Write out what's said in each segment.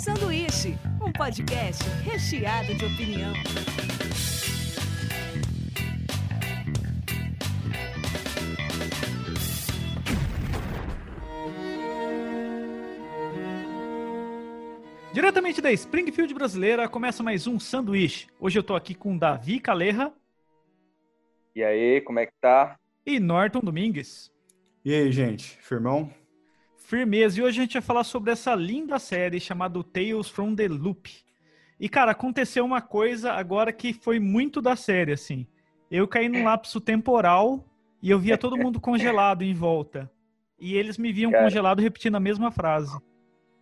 Sanduíche, um podcast recheado de opinião. Diretamente da Springfield brasileira, começa mais um sanduíche. Hoje eu tô aqui com Davi Calerra E aí, como é que tá? e Norton Domingues. E aí, gente, firmão? Firmeza. E hoje a gente vai falar sobre essa linda série chamada Tales from the Loop. E, cara, aconteceu uma coisa agora que foi muito da série, assim. Eu caí num lapso temporal e eu via todo mundo congelado em volta. E eles me viam Cara. congelado repetindo a mesma frase.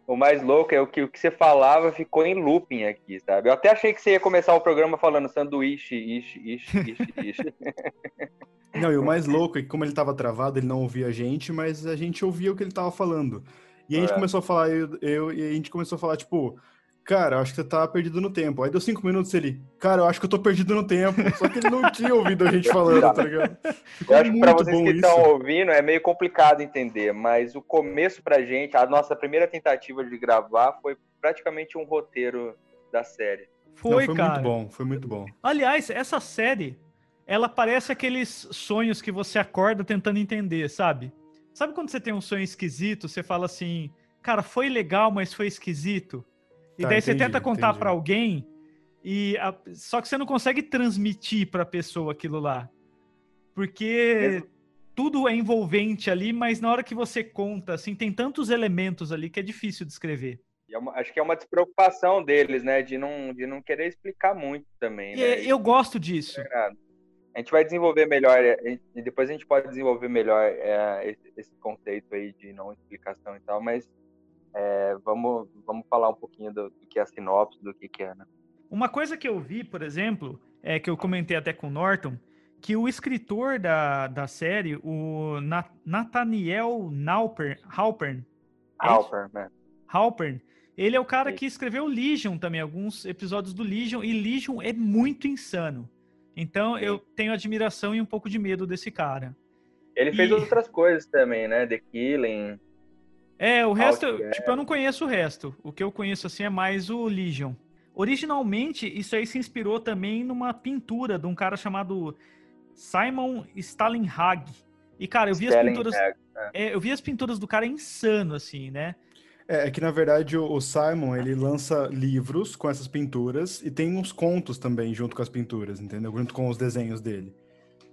O mais louco é o que o que você falava ficou em looping aqui, sabe? Eu até achei que você ia começar o programa falando sanduíche, ishi, ishi, ishi, ishi. Não, e o mais louco é que como ele tava travado, ele não ouvia a gente, mas a gente ouvia o que ele tava falando. E a gente É. começou a falar, eu, eu- e a gente começou a falar, tipo, cara, eu acho que você tá perdido no tempo. Aí deu cinco minutos ele, cara, eu acho que eu tô perdido no tempo. Só que ele não tinha ouvido a gente falando, tá ligado? Ficou Eu acho que pra muito vocês bom que isso. estão ouvindo é meio complicado entender, mas o começo pra gente, a nossa primeira tentativa de gravar foi praticamente um roteiro da série. Foi, Não, foi cara. muito bom, foi muito bom. Aliás, essa série, ela parece aqueles sonhos que você acorda tentando entender, sabe? Sabe quando você tem um sonho esquisito, você fala assim, cara, foi legal, mas foi esquisito? E Tá, daí você entendi, tenta contar entendi. pra alguém e a- só que você não consegue transmitir pra pessoa aquilo lá. Porque Mesmo- tudo é envolvente ali, mas na hora que você conta, assim, tem tantos elementos ali que é difícil de escrever. E é uma- acho que é uma despreocupação deles, né? De não, de não querer explicar muito também, E né? eu gosto disso. A gente vai desenvolver melhor, é, e depois a gente pode desenvolver melhor é, esse, esse conceito aí de não explicação e tal, mas é, vamos, vamos falar um pouquinho do, do que é a sinopse, do que, que é, né? Uma coisa que eu vi, por exemplo, é que eu comentei até com o Norton, que o escritor da, da série, o Na- Nathaniel Naupern, Halpern, É isso? Halper, né? Halpern, ele é o cara que escreveu Legion também, alguns episódios do Legion, e Legion é muito insano. Então eu tenho admiração e um pouco de medo desse cara. Ele fez E- outras coisas também, né? The Killing. É, o resto, eu- Outcast. tipo, eu não conheço o resto. O que eu conheço, assim, é mais o Legion. Originalmente, isso aí se inspirou também numa pintura de um cara chamado Simon Stalenhag. E, cara, eu vi as pinturas... Hag, é, eu vi as pinturas do cara insano, assim, né? É, é que na verdade o, o Simon ele lança livros com essas pinturas e tem uns contos também junto com as pinturas, entendeu? Junto com os desenhos dele.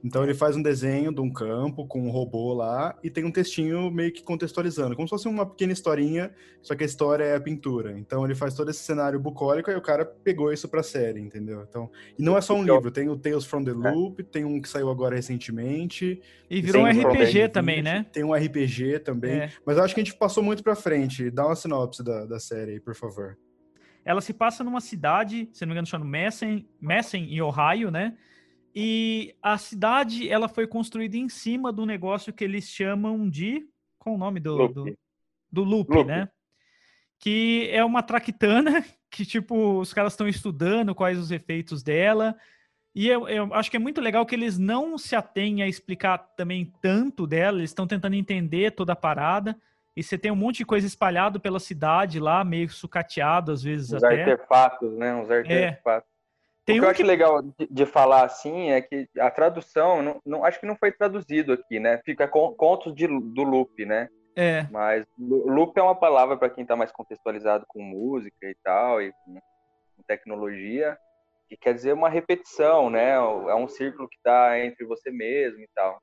Então ele faz um desenho de um campo com um robô lá e tem um textinho meio que contextualizando, como se fosse uma pequena historinha, só que a história é a pintura. Então ele faz todo esse cenário bucólico e o cara pegou isso pra série, entendeu? Então, e não é só um Então- livro, tem o Tales from the Loop, tem um que saiu agora recentemente, E virou um RPG também, né? tem um RPG também. É. Mas eu acho que a gente passou muito pra frente. Dá uma sinopse da, da série aí, por favor. Ela se passa numa cidade, se não me engano, chama Messen, Messen, em Ohio, né? E a cidade, ela foi construída em cima do negócio que eles chamam de... Qual o nome do... Loop. do... do loop, Loop. né? Que é uma traquitana que, tipo, os caras estão estudando quais os efeitos dela. E eu, eu acho que é muito legal que eles não se atêm a explicar também tanto dela, eles estão tentando entender toda a parada. E você tem um monte de coisa espalhado pela cidade lá, meio sucateado às vezes Uns até. artefatos, né? Uns artefatos. Tem o que um eu acho que legal de, de falar assim é que a tradução, não, não- acho que não foi traduzido aqui, né? Fica con- contos de, do loop, né? é, Mas loop é uma palavra para quem está mais contextualizado com música e tal, e com, com tecnologia, que quer dizer uma repetição, né? É um círculo que está entre você mesmo e tal.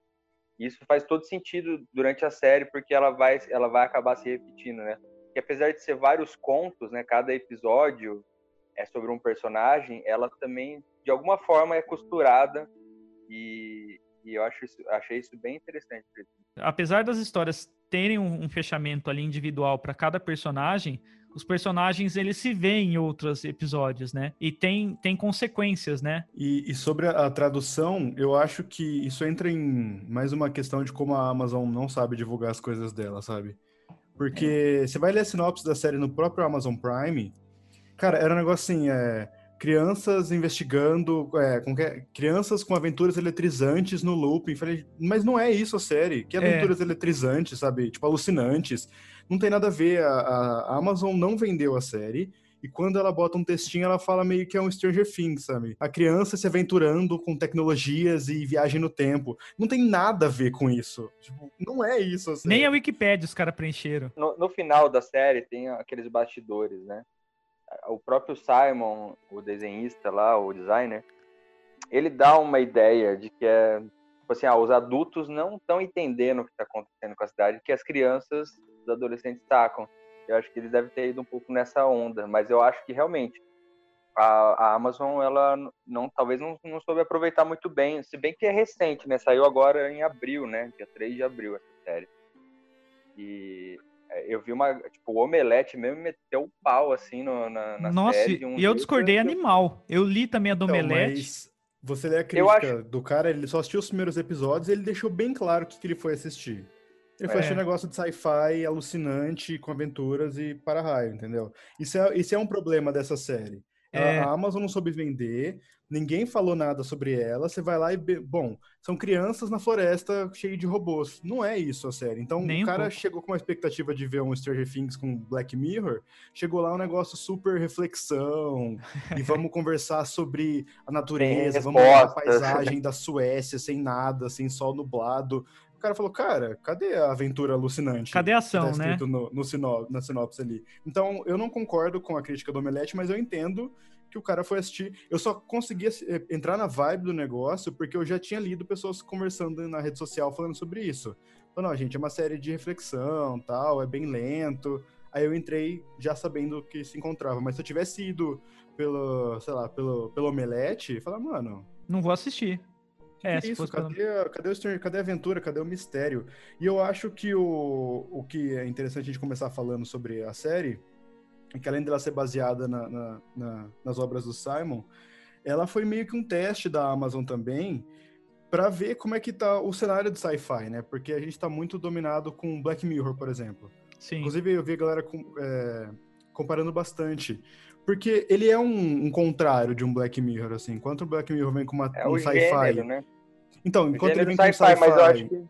Isso faz todo sentido durante a série, porque ela vai, ela vai acabar se repetindo, né? E apesar de ser vários contos, né? Cada episódio é sobre um personagem, ela também, de alguma forma, é costurada e, e eu acho isso, achei isso bem interessante. apesar das histórias terem um, um fechamento ali individual para cada personagem, os personagens eles se veem em outros episódios, né? E tem, tem consequências, né? E, e sobre a, a tradução, eu acho que isso entra em mais uma questão de como a Amazon não sabe divulgar as coisas dela, sabe? Porque você vai ler a sinopse da série no próprio Amazon Prime, cara, era um negócio assim, é, crianças investigando, é, com que- crianças com aventuras eletrizantes no looping. Falei, mas não é isso a série. Que É. aventuras eletrizantes, sabe? Tipo, alucinantes. Não tem nada a ver. A, a Amazon não vendeu a série. E quando ela bota um textinho, ela fala meio que é um Stranger Things, sabe? A criança se aventurando com tecnologias e viagem no tempo. Não tem nada a ver com isso. Tipo, não é isso a série. Nem a Wikipédia os caras preencheram. No, no final da série tem aqueles bastidores, né? O próprio Simon, o desenhista lá, o designer, ele dá uma ideia de que é, tipo assim, ah, os adultos não estão entendendo o que está acontecendo com a cidade, que as crianças, os adolescentes sacam. Eu acho que ele deve ter ido um pouco nessa onda, mas eu acho que realmente a, a Amazon, ela não, talvez não, não soube aproveitar muito bem, se bem que é recente, né? Saiu agora em abril, né? Dia 3 de abril essa série. E eu vi uma, tipo, o Omelete mesmo meteu o pau, assim, no, na, na Nossa, série. e de um e eu discordei que- animal. Eu li também a do Então, Omelete. mas você lê a Eu crítica do cara, ele só assistiu os primeiros episódios e ele deixou bem claro o que, que ele foi assistir. Ele foi É. assistir um negócio de sci-fi alucinante, com aventuras e para-raio, entendeu? Isso é, isso é um problema dessa série. É. A Amazon não soube vender, ninguém falou nada sobre ela, você vai lá e... be- Bom, são crianças na floresta cheio de robôs. Não é isso a série. Então Nem o um cara pouco. chegou com uma expectativa de ver um Stranger Things com Black Mirror, chegou lá um negócio super reflexão, e vamos conversar sobre a natureza, vamos ver a paisagem da Suécia sem nada, sem sol nublado. O cara falou, cara, cadê a aventura alucinante? Cadê a que tá ação, né? escrito no, no na sinopse ali. Então, eu não concordo com a crítica do Omelete, mas eu entendo que o cara foi assistir. Eu só consegui eh, entrar na vibe do negócio porque eu já tinha lido pessoas conversando na rede social falando sobre isso. Então, não, gente, é uma série de reflexão, tal, é bem lento. Aí eu entrei já sabendo que se encontrava. Mas se eu tivesse ido pelo, sei lá, pelo, pelo Omelete, falar, mano, Não vou assistir. É, que se isso, fosse pelo- cadê, a- cadê, o cadê a aventura? Cadê o mistério? E eu acho que o, o que é interessante a gente começar falando sobre a série é que além dela ser baseada na- na- na- nas obras do Simon, ela foi meio que um teste da Amazon também para ver como é que tá o cenário de sci-fi, né? Porque a gente tá muito dominado com Black Mirror, por exemplo. Sim. Inclusive, eu vi a galera com- é, comparando bastante. Porque ele é um, um contrário de um Black Mirror, assim. Enquanto o Black Mirror vem com uma, É um o sci-fi né? então, O enquanto ele vem com sci-fi, que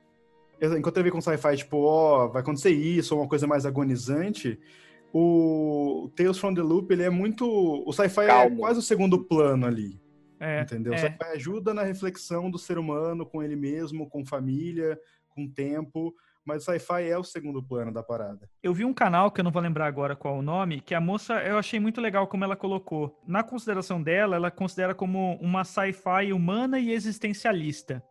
enquanto ele vem com sci-fi, tipo, ó, vai acontecer isso, ou uma coisa mais agonizante, o Tales from the Loop, ele é muito, o sci-fi é quase o segundo plano ali, É, entendeu? O é. sci-fi ajuda na reflexão do ser humano com ele mesmo, com família, com tempo, mas o sci-fi é o segundo plano da parada. Eu vi um canal, que eu não vou lembrar agora qual o nome, que a moça, eu achei muito legal como ela colocou. Na consideração dela, ela considera como uma sci-fi humana e existencialista.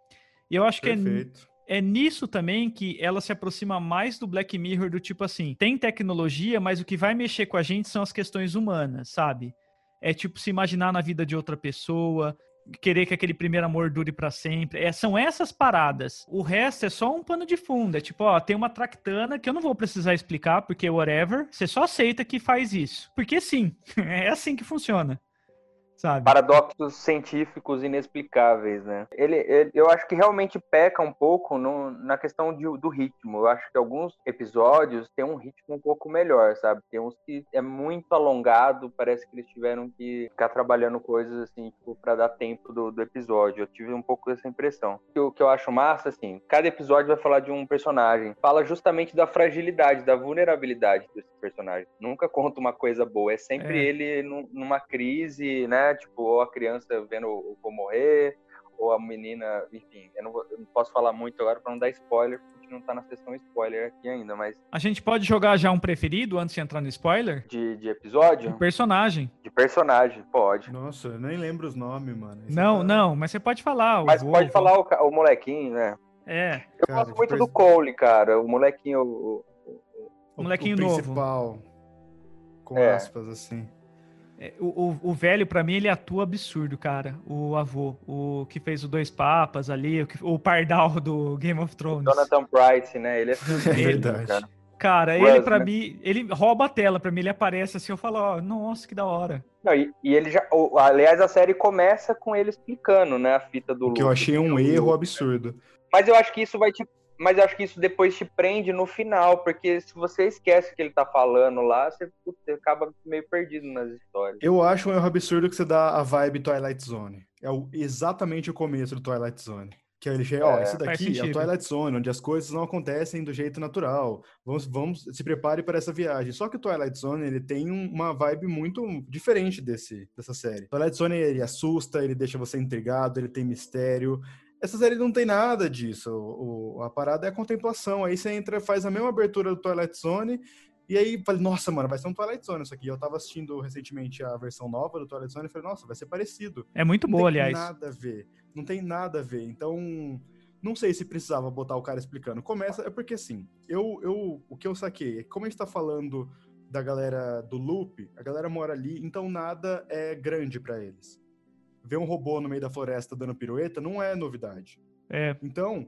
E eu acho que é, Perfeito. é nisso também que ela se aproxima mais do Black Mirror, do tipo assim, tem tecnologia, mas o que vai mexer com a gente são as questões humanas, sabe? É tipo se imaginar na vida de outra pessoa, querer que aquele primeiro amor dure pra sempre. É, são essas paradas. O resto é só um pano de fundo. É tipo, ó, tem uma tractana que eu não vou precisar explicar, porque whatever. Você só aceita que faz isso. Porque sim, é assim que funciona. Sabe? paradoxos científicos inexplicáveis, né? Ele, ele- eu acho que realmente peca um pouco no- na questão de- do ritmo. Eu acho que alguns episódios têm um ritmo um pouco melhor, sabe? Tem uns que é muito alongado, parece que eles tiveram que ficar trabalhando coisas assim, tipo, para dar tempo do, do episódio. Eu tive um pouco essa impressão. O que eu, que eu acho massa, assim, cada episódio vai falar de um personagem. Fala justamente da fragilidade, da vulnerabilidade desse personagem. Nunca conta uma coisa boa. É sempre É. ele num- numa crise, né? Tipo, ou a criança vendo o vô morrer, ou a menina, enfim. Eu não, vou- eu não posso falar muito agora para não dar spoiler, porque a gente não tá na sessão spoiler aqui ainda, mas A gente pode jogar já um preferido antes de entrar no spoiler? de, de episódio, personagem. de personagem, pode. Nossa, eu nem lembro os nomes, mano. Isso Não, tá- não, mas você pode falar. o Mas vô, pode vô. falar o, o molequinho, né? É, Eu Cara, gosto de muito pers- do Cole, cara. O molequinho. o- o- molequinho o novo. principal, Com É. aspas, assim. É, O, o, o velho, pra mim, ele atua absurdo, cara. O avô. O que fez o Dois Papas ali, o, que- o Pardal do Game of Thrones. Jonathan Price, né? Ele é É verdade. cara. Cara, ele pra né? mim, ele rouba a tela pra mim, ele aparece assim, eu falo, ó, nossa, que da hora. Não, e, e ele já. o- aliás, a série começa com ele explicando, né? A fita do O que eu achei um erro absurdo. Mas eu acho que isso vai te. Mas eu acho que isso depois te prende no final, porque se você esquece o que ele tá falando lá, você, putz, você acaba meio perdido nas histórias. Eu acho um erro absurdo que você dá a vibe Twilight Zone. É o, exatamente o começo do Twilight Zone. Que aí ele chega, ó, É, esse daqui é o. Twilight Zone, onde as coisas não acontecem do jeito natural. Vamos, vamos se prepare para essa viagem. Só que o Twilight Zone, ele tem um- uma vibe muito diferente desse, dessa série. Twilight Zone, ele assusta, ele deixa você intrigado, ele tem mistério. Essa série não tem nada disso. O, o- a parada é a contemplação. Aí você entra, faz a mesma abertura do Twilight Zone, e aí falei, nossa, mano, vai ser um Twilight Zone isso aqui. Eu tava assistindo recentemente a versão nova do Twilight Zone e falei, nossa, vai ser parecido. É muito Não boa, tem aliás. nada a ver. Não tem nada a ver. Então, não sei se precisava botar o cara explicando. Começa, é porque assim, eu, eu, o que eu saquei é que como a gente tá falando da galera do loop, a galera mora ali, então nada é grande pra eles. Ver um robô no meio da floresta dando pirueta não é novidade. É, Então,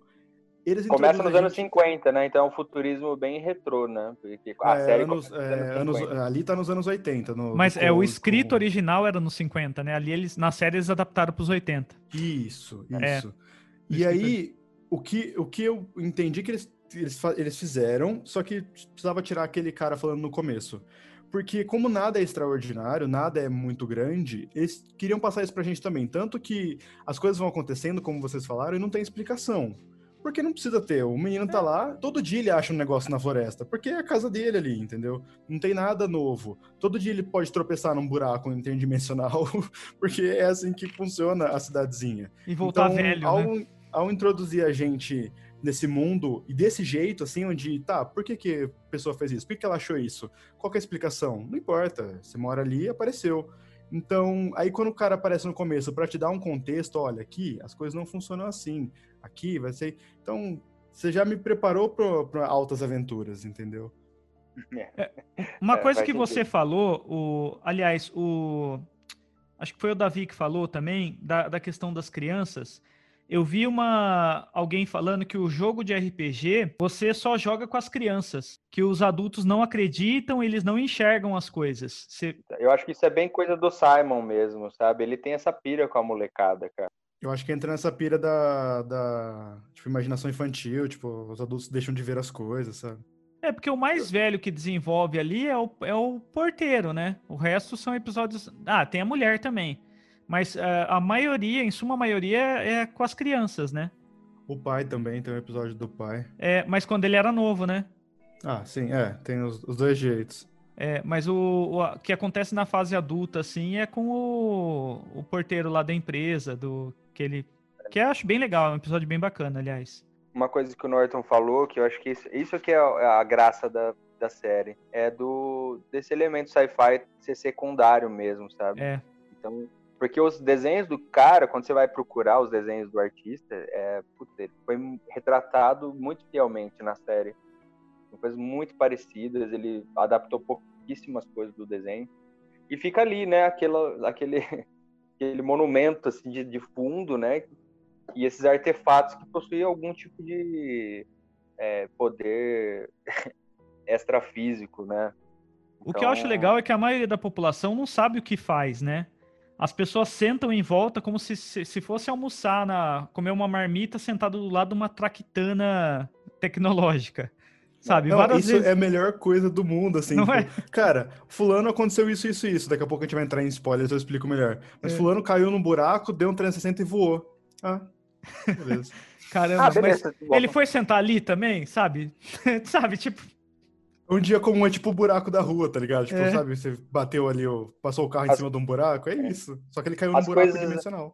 eles Começa nos a anos gente- 50, né? Então é um futurismo bem retrô, né? Porque a é, série anos, é, anos- 50. ali tá nos anos 80. No, mas no é o escrito com- original era nos 50, né? Ali eles na série eles adaptaram pros 80. Isso, É. isso. Isso E aí, o que, o que eu entendi que eles, eles, eles fizeram, só que precisava tirar aquele cara falando no começo. Porque como nada é extraordinário, nada é muito grande, eles queriam passar isso pra gente também. Tanto que as coisas vão acontecendo, como vocês falaram, e não tem explicação. Porque não precisa ter. O menino tá lá, todo dia ele acha um negócio na floresta, porque é a casa dele ali, entendeu? Não tem nada novo. Todo dia ele pode tropeçar num buraco interdimensional, porque é assim que funciona a cidadezinha. E voltar Então, velho, ao, né? ao introduzir a gente nesse mundo e desse jeito, assim, onde, tá, por que, que a pessoa fez isso? Por que, que ela achou isso? Qual que é a explicação? Não importa. Você mora ali e apareceu. Então, aí quando o cara aparece no começo pra te dar um contexto, olha, aqui as coisas não funcionam assim. Aqui vai ser. Então, você já me preparou para altas aventuras, entendeu? Uma É, coisa que você falou, o, aliás, o acho que foi o Davi que falou também da, da questão das crianças. Eu vi uma alguém falando que o jogo de RPG você só joga com as crianças, que os adultos não acreditam, eles não enxergam as coisas. Você- Eu acho que isso é bem coisa do Simon mesmo, sabe? Ele tem essa pira com a molecada, cara. Eu acho que entra nessa pira da, da tipo, imaginação infantil, tipo, os adultos deixam de ver as coisas, sabe? É porque o mais velho que desenvolve ali é o, é o porteiro, né? O resto são episódios. Ah, tem a mulher também. Mas ah, a maioria, em suma maioria, é com as crianças, né? O pai também, tem um episódio do pai. É, mas quando ele era novo, né? Ah, sim, é, tem os, os dois jeitos. É, mas o, o a- que acontece na fase adulta, assim, é com o, o porteiro lá da empresa, do que ele. Que eu acho bem legal, é um episódio bem bacana, aliás. Uma coisa que o Norton falou, que eu acho que isso, isso que é a a graça da, da série, é do desse elemento sci-fi ser secundário mesmo, sabe? É. Então, porque os desenhos do cara, quando você vai procurar os desenhos do artista, é, putz, ele foi retratado muito fielmente na série. São coisas muito parecidas, ele adaptou pouquíssimas coisas do desenho. E fica ali, né, aquela, aquele, aquele monumento assim, de, de fundo, né? E esses artefatos que possuem algum tipo de é, poder extrafísico, né? O que eu acho Então- legal é que a maioria da população não sabe o que faz, né? As pessoas sentam em volta como se, se, se fosse almoçar, na, comer uma marmita sentado do lado de uma traquitana tecnológica. Sabe? Não, Várias isso vezes. é a melhor coisa do mundo, assim. Não tipo, é? Cara, fulano aconteceu isso, isso, isso. Daqui a pouco a gente vai entrar em spoilers, eu explico melhor. Mas É. fulano caiu num buraco, deu um 360 e voou. Ah, beleza. Caramba, Ah, mas beleza. ele foi sentar ali também, sabe? sabe, tipo, um dia comum é tipo o buraco da rua, tá ligado? Tipo, É. sabe, você bateu ali, passou o carro em As- cima de um buraco, é isso. Só que ele caiu num As buraco coisas- dimensional.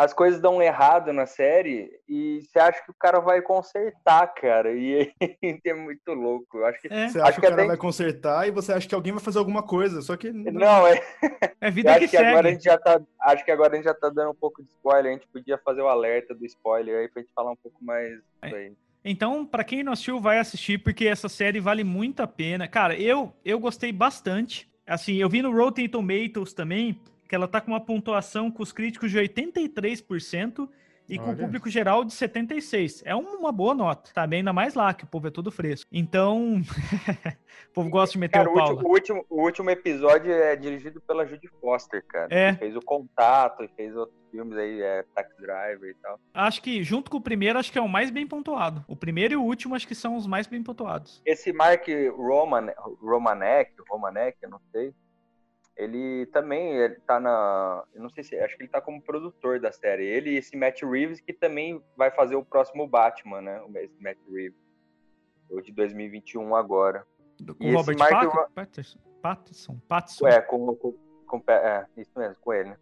as coisas dão errado na série e você acha que o cara vai consertar, cara. E aí é muito louco. Eu acho que. é, Você Acho acha que que o cara até- vai consertar e você acha que alguém vai fazer alguma coisa, só que não. Não, é. é vida que, acho que agora a gente já tá. Acho que agora a gente já tá dando um pouco de spoiler. A gente podia fazer o alerta do spoiler aí pra gente falar um pouco mais disso aí. Então, pra quem não assistiu, vai assistir, porque essa série vale muito a pena. Cara, eu, eu gostei bastante. Assim, eu vi no Rotten Tomatoes também, que ela tá com uma pontuação com os críticos de 83%, E com o Olha. público geral de 76. É uma boa nota. Tá bem ainda mais lá, que o povo é todo fresco. Então, o povo gosta de meter Cara, o pau. o, último, o último episódio é dirigido pela Judy Foster, cara. É. Que fez o Contato e fez outros filmes aí, é, Taxi Driver e tal. Acho que, junto com o primeiro, acho que é o mais bem pontuado. O primeiro e o último, acho que são os mais bem pontuados. Esse Mark Roman, Romanek, Romanek, eu não sei, ele também ele tá na. Eu não sei se. Acho que ele tá como produtor da série. Ele e esse Matt Reeves, que também vai fazer o próximo Batman, né? o- Esse Matt Reeves. O de 2021 agora. E Com esse Robert Mark Ro- Patterson. Patterson. Patterson. É, com, com, com- é, isso mesmo, com ele.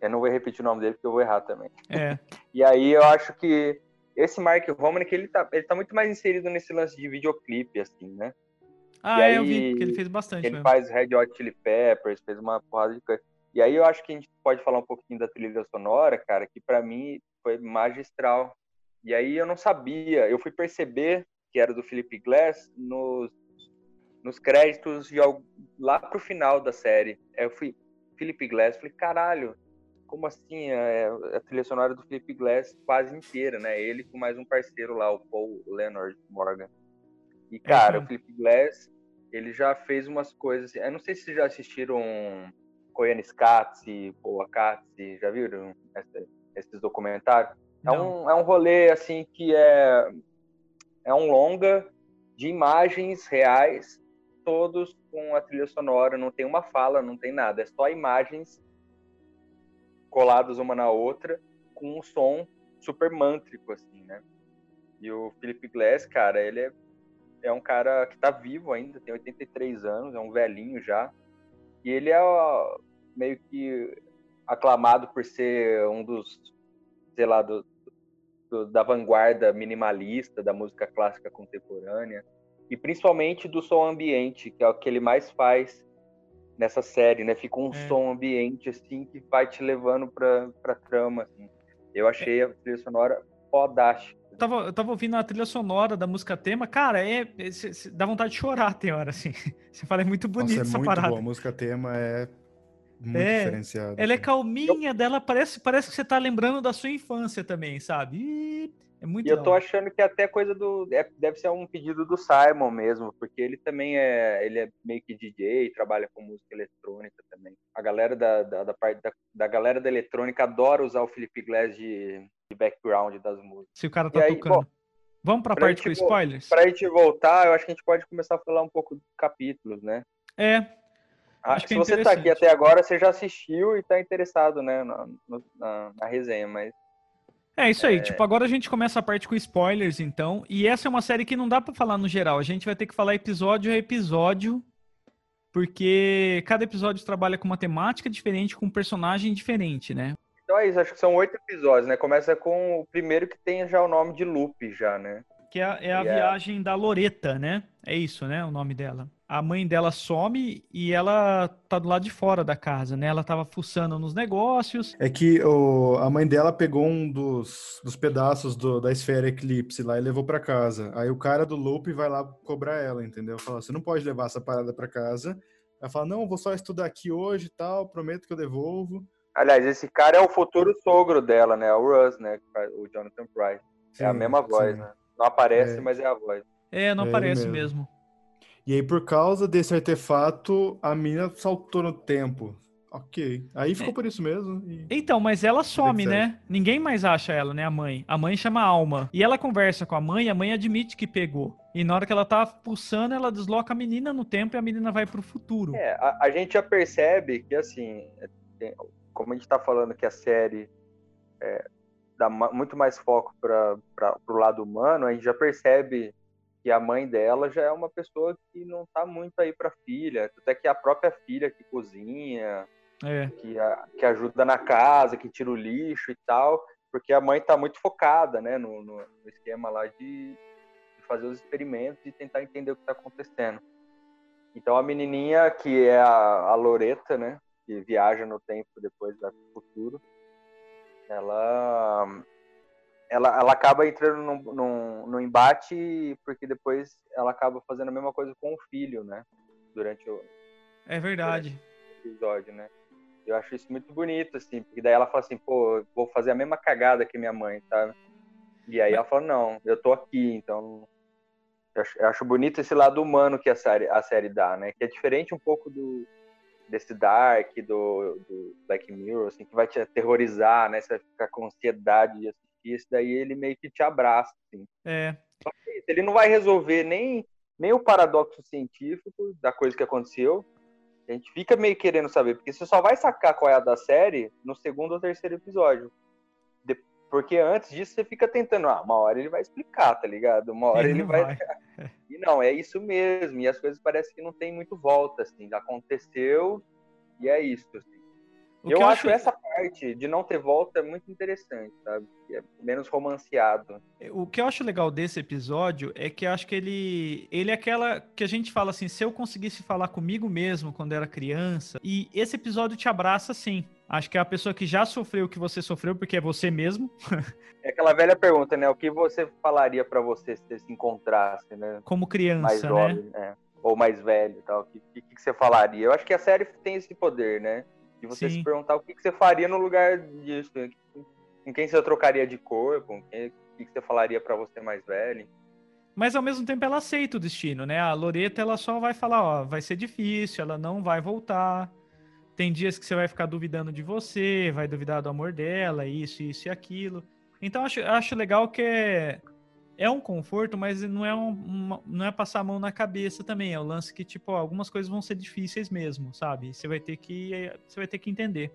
Eu não vou repetir o nome dele porque eu vou errar também. É. E aí eu acho que esse Mark Romanek, ele tá, ele tá muito mais inserido nesse lance de videoclipe, assim, né? Ah, é, eu aí, vi, porque ele fez bastante Ele mesmo. faz Red Hot Chili Peppers, fez uma porrada de coisa. E aí eu acho que a gente pode falar um pouquinho da trilha sonora, cara, que pra mim foi magistral. E aí eu não sabia, eu fui perceber que era do Philip Glass nos, nos créditos de, lá pro final da série. Eu fui, Philip Glass, falei, caralho, como assim? É a trilha sonora do Philip Glass quase inteira, né? Ele com mais um parceiro lá, o Paul Leonard Morgan. E, cara, sim. o Philip Glass, ele já fez umas coisas. Eu não sei se vocês já assistiram Koyaanisqatsi, Poakatsi, já viram essa- esses documentários? É um, é um rolê, assim, que é, é um longa de imagens reais, todos com a trilha sonora, não tem uma fala, não tem nada, é só imagens coladas uma na outra, com um som super mântrico, assim, né? E o Philip Glass, cara, ele é, é um cara que tá vivo ainda, tem 83 anos, é um velhinho já, e ele é meio que aclamado por ser um dos, sei lá, do, do- da vanguarda minimalista da música clássica contemporânea e principalmente do som ambiente, que é o que ele mais faz nessa série, né? Fica um É. som ambiente assim que vai te levando pra, pra trama, assim. Eu achei a trilha sonora fodástica. Eu tava, eu tava ouvindo a trilha sonora da música tema, cara, é, é- cê- cê- dá vontade de chorar, tem hora, assim. Você fala, é muito bonito Nossa, é essa muito parada. boa. A música tema é muito É, diferenciada. Ela é cara. calminha dela, parece, parece que você tá lembrando da sua infância também, sabe? É muito E eu tô achando que até coisa do. é- deve ser um pedido do Simon mesmo, porque ele também é. Ele é meio que DJ, trabalha com música eletrônica também. A galera da, da, da parte da, da galera da eletrônica adora usar o Felipe Glass de, de background das músicas. Se o cara E tá aí, tocando. bom, Vamos pra pra parte com spoilers? Pra gente voltar, eu acho que a gente pode começar a falar um pouco dos capítulos, né? É, Ah, Acho que se é você tá aqui até agora, você já assistiu e tá interessado, né, na, na, na resenha, mas é isso aí. Tipo, agora a gente começa a parte com spoilers, então. E essa é uma série que não dá pra falar no geral. A gente vai ter que falar episódio a episódio, porque cada episódio trabalha com uma temática diferente, com um personagem diferente, né? Então é isso, acho que são oito episódios, né? Começa com o primeiro que tem já o nome de Lupe, já, né? Que é, a- é a E é- viagem da Loreta, né? É isso, né? O nome dela. A mãe dela some e ela tá do lado de fora da casa, né? Ela tava fuçando nos negócios. É que o, a mãe dela pegou um dos, dos pedaços do- da esfera eclipse lá e levou pra casa. Aí o cara do loop vai lá cobrar ela, entendeu? Fala, você não pode levar essa parada pra casa. Ela fala, não, vou só estudar aqui hoje e tal, prometo que eu devolvo. Aliás, esse cara é o futuro sogro dela, né? O Russ, né? O Jonathan Price. é a Sim, mesma voz, sim. né? Não aparece, É. mas é a voz. É, não É aparece mesmo. mesmo. E aí, por causa desse artefato, a mina saltou no tempo. Ok. Aí ficou por isso mesmo. e- Então, mas ela some, né? Ninguém mais acha ela, né? A mãe. A mãe chama Alma. E ela conversa com a mãe, a mãe admite que pegou. E na hora que ela tá pulsando, ela desloca a menina no tempo e a menina vai pro futuro. É, a, a gente já percebe que, assim, é, tem- como a gente tá falando que a série é, dá muito mais foco para o lado humano, a gente já percebe que a mãe dela já é uma pessoa que não tá muito aí pra filha. Até que a própria filha que cozinha, É. que, a- que ajuda na casa, que tira o lixo e tal, porque a mãe tá muito focada, né, no, no- esquema lá de, de fazer os experimentos e tentar entender o que tá acontecendo. Então a menininha, que é a, a Loreta, né, que viaja no tempo depois vai pro futuro, ela ela, ela acaba entrando num, num, num embate porque depois ela acaba fazendo a mesma coisa com o filho, né, durante o, É verdade. episódio, né? Eu acho isso muito bonito, assim, porque daí ela fala assim, pô, vou fazer a mesma cagada que minha mãe, sabe? E aí ela fala, não, eu tô aqui, então. Eu acho, eu acho bonito esse lado humano que a série, a série dá, né? Que é diferente um pouco do desse Dark, do, do Black Mirror, assim, que vai te aterrorizar, né? Você vai ficar com ansiedade de assistir, esse daí ele meio que te abraça, assim. É. Que ele não vai resolver nem, nem o paradoxo científico da coisa que aconteceu, a gente fica meio querendo saber, porque você só vai sacar qual é a da série no segundo ou terceiro episódio. Porque antes disso você fica tentando, ah, uma hora ele vai explicar, tá ligado? Uma hora ele, ele vai. vai. e não, é isso mesmo. E as coisas parecem que não tem muito volta, assim. Aconteceu e é isso. Assim. eu, eu acho, acho essa parte de não ter volta muito interessante, sabe? É menos romanceado. O que eu acho legal desse episódio é que eu acho que ele, ele é aquela que a gente fala assim, se eu conseguisse falar comigo mesmo quando era criança, e esse episódio te abraça sim. Acho que é a pessoa que já sofreu o que você sofreu, porque é você mesmo. é aquela velha pergunta, né? O que você falaria para você se você se encontrasse, né? Como criança, mais né? jovem, né? Ou mais velho tal. O que, que, que, você falaria? Eu acho que a série tem esse poder, né? De você Sim. se perguntar o que, que você faria no lugar disso. Com quem você trocaria de corpo? Com quem, o que, que você falaria para você mais velho? Mas ao mesmo tempo ela aceita o destino, né? A Loreta ela só vai falar, ó, vai ser difícil, ela não vai voltar. Tem dias que você vai ficar duvidando de você, vai duvidar do amor dela, isso, isso e aquilo. Então acho, acho legal que é, é um conforto, mas não é, um, uma, não é passar a mão na cabeça também. É o lance que, tipo, ó, algumas coisas vão ser difíceis mesmo, sabe? Você vai ter que, você vai ter que entender.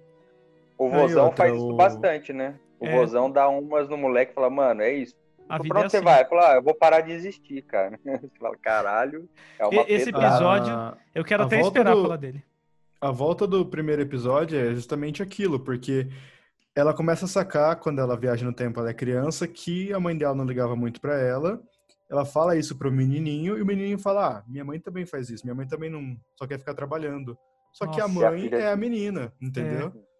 O Vozão outra, faz isso o... bastante, né? O é... Vozão dá umas no moleque e fala, mano, é isso. A vida pra onde é assim. você vai? Fala, ah, eu vou parar de existir, cara. Você fala, caralho, é uma Esse episódio, ah, eu quero até esperar do... falar dele. A volta do primeiro episódio é justamente aquilo, porque ela começa a sacar, quando ela viaja no tempo, ela é criança, que a mãe dela não ligava muito para ela. Ela fala isso pro menininho e o menininho fala: Ah, minha mãe também faz isso, minha mãe também não só quer ficar trabalhando. Só Nossa, que a mãe a é a menina, entendeu? É.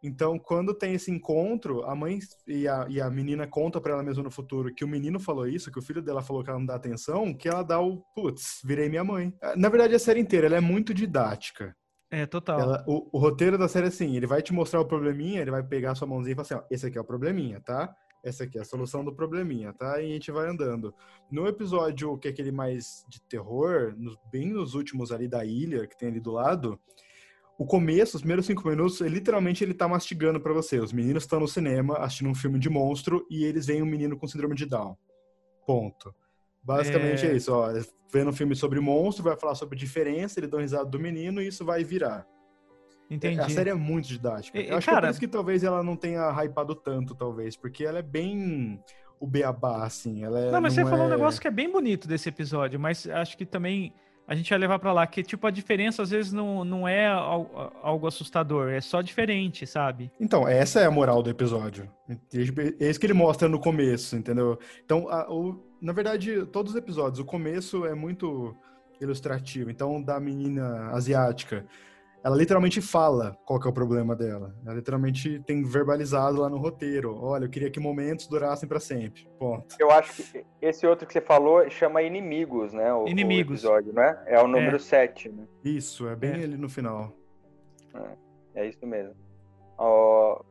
Então, quando tem esse encontro, a mãe e a, e a menina conta para ela mesma no futuro que o menino falou isso, que o filho dela falou que ela não dá atenção, que ela dá o putz, virei minha mãe. Na verdade, a série inteira ela é muito didática. É, total. Ela, o, o, roteiro da série é assim, ele vai te mostrar o probleminha, ele vai pegar a sua mãozinha e falar assim, ó, esse aqui é o probleminha, tá? Essa aqui é a solução do probleminha, tá? E a gente vai andando. No episódio que é aquele mais de terror, no, bem nos últimos ali da ilha, que tem ali do lado, o começo, os primeiros cinco minutos, ele, literalmente ele tá mastigando para você. Os meninos estão no cinema assistindo um filme de monstro e eles veem um menino com síndrome de Down. Ponto. Basicamente é, é isso, ó. Vendo um filme sobre monstro, vai falar sobre diferença, ele dá um risada do menino e isso vai virar. Entendi. A série é muito didática. Eu acho cara... que é por isso que talvez ela não tenha hypado tanto, talvez, porque ela é bem o beabá, assim. Ela é, não, mas não você é... falou um negócio que é bem bonito desse episódio, mas acho que também a gente vai levar para lá, que tipo, a diferença às vezes não, não é algo assustador, é só diferente, sabe? Então, essa é a moral do episódio. É isso que ele mostra no começo, entendeu? Então, a, o, na verdade, todos os episódios, o começo é muito ilustrativo. Então, da menina asiática, ela literalmente fala qual que é o problema dela. Ela literalmente tem verbalizado lá no roteiro. Olha, eu queria que momentos durassem para sempre. Ponto. Eu acho que esse outro que você falou chama Inimigos, né? O, Inimigos. O episódio, né? É o número é. 7, né? Isso, é bem é. ali no final. É, é isso mesmo. Oh...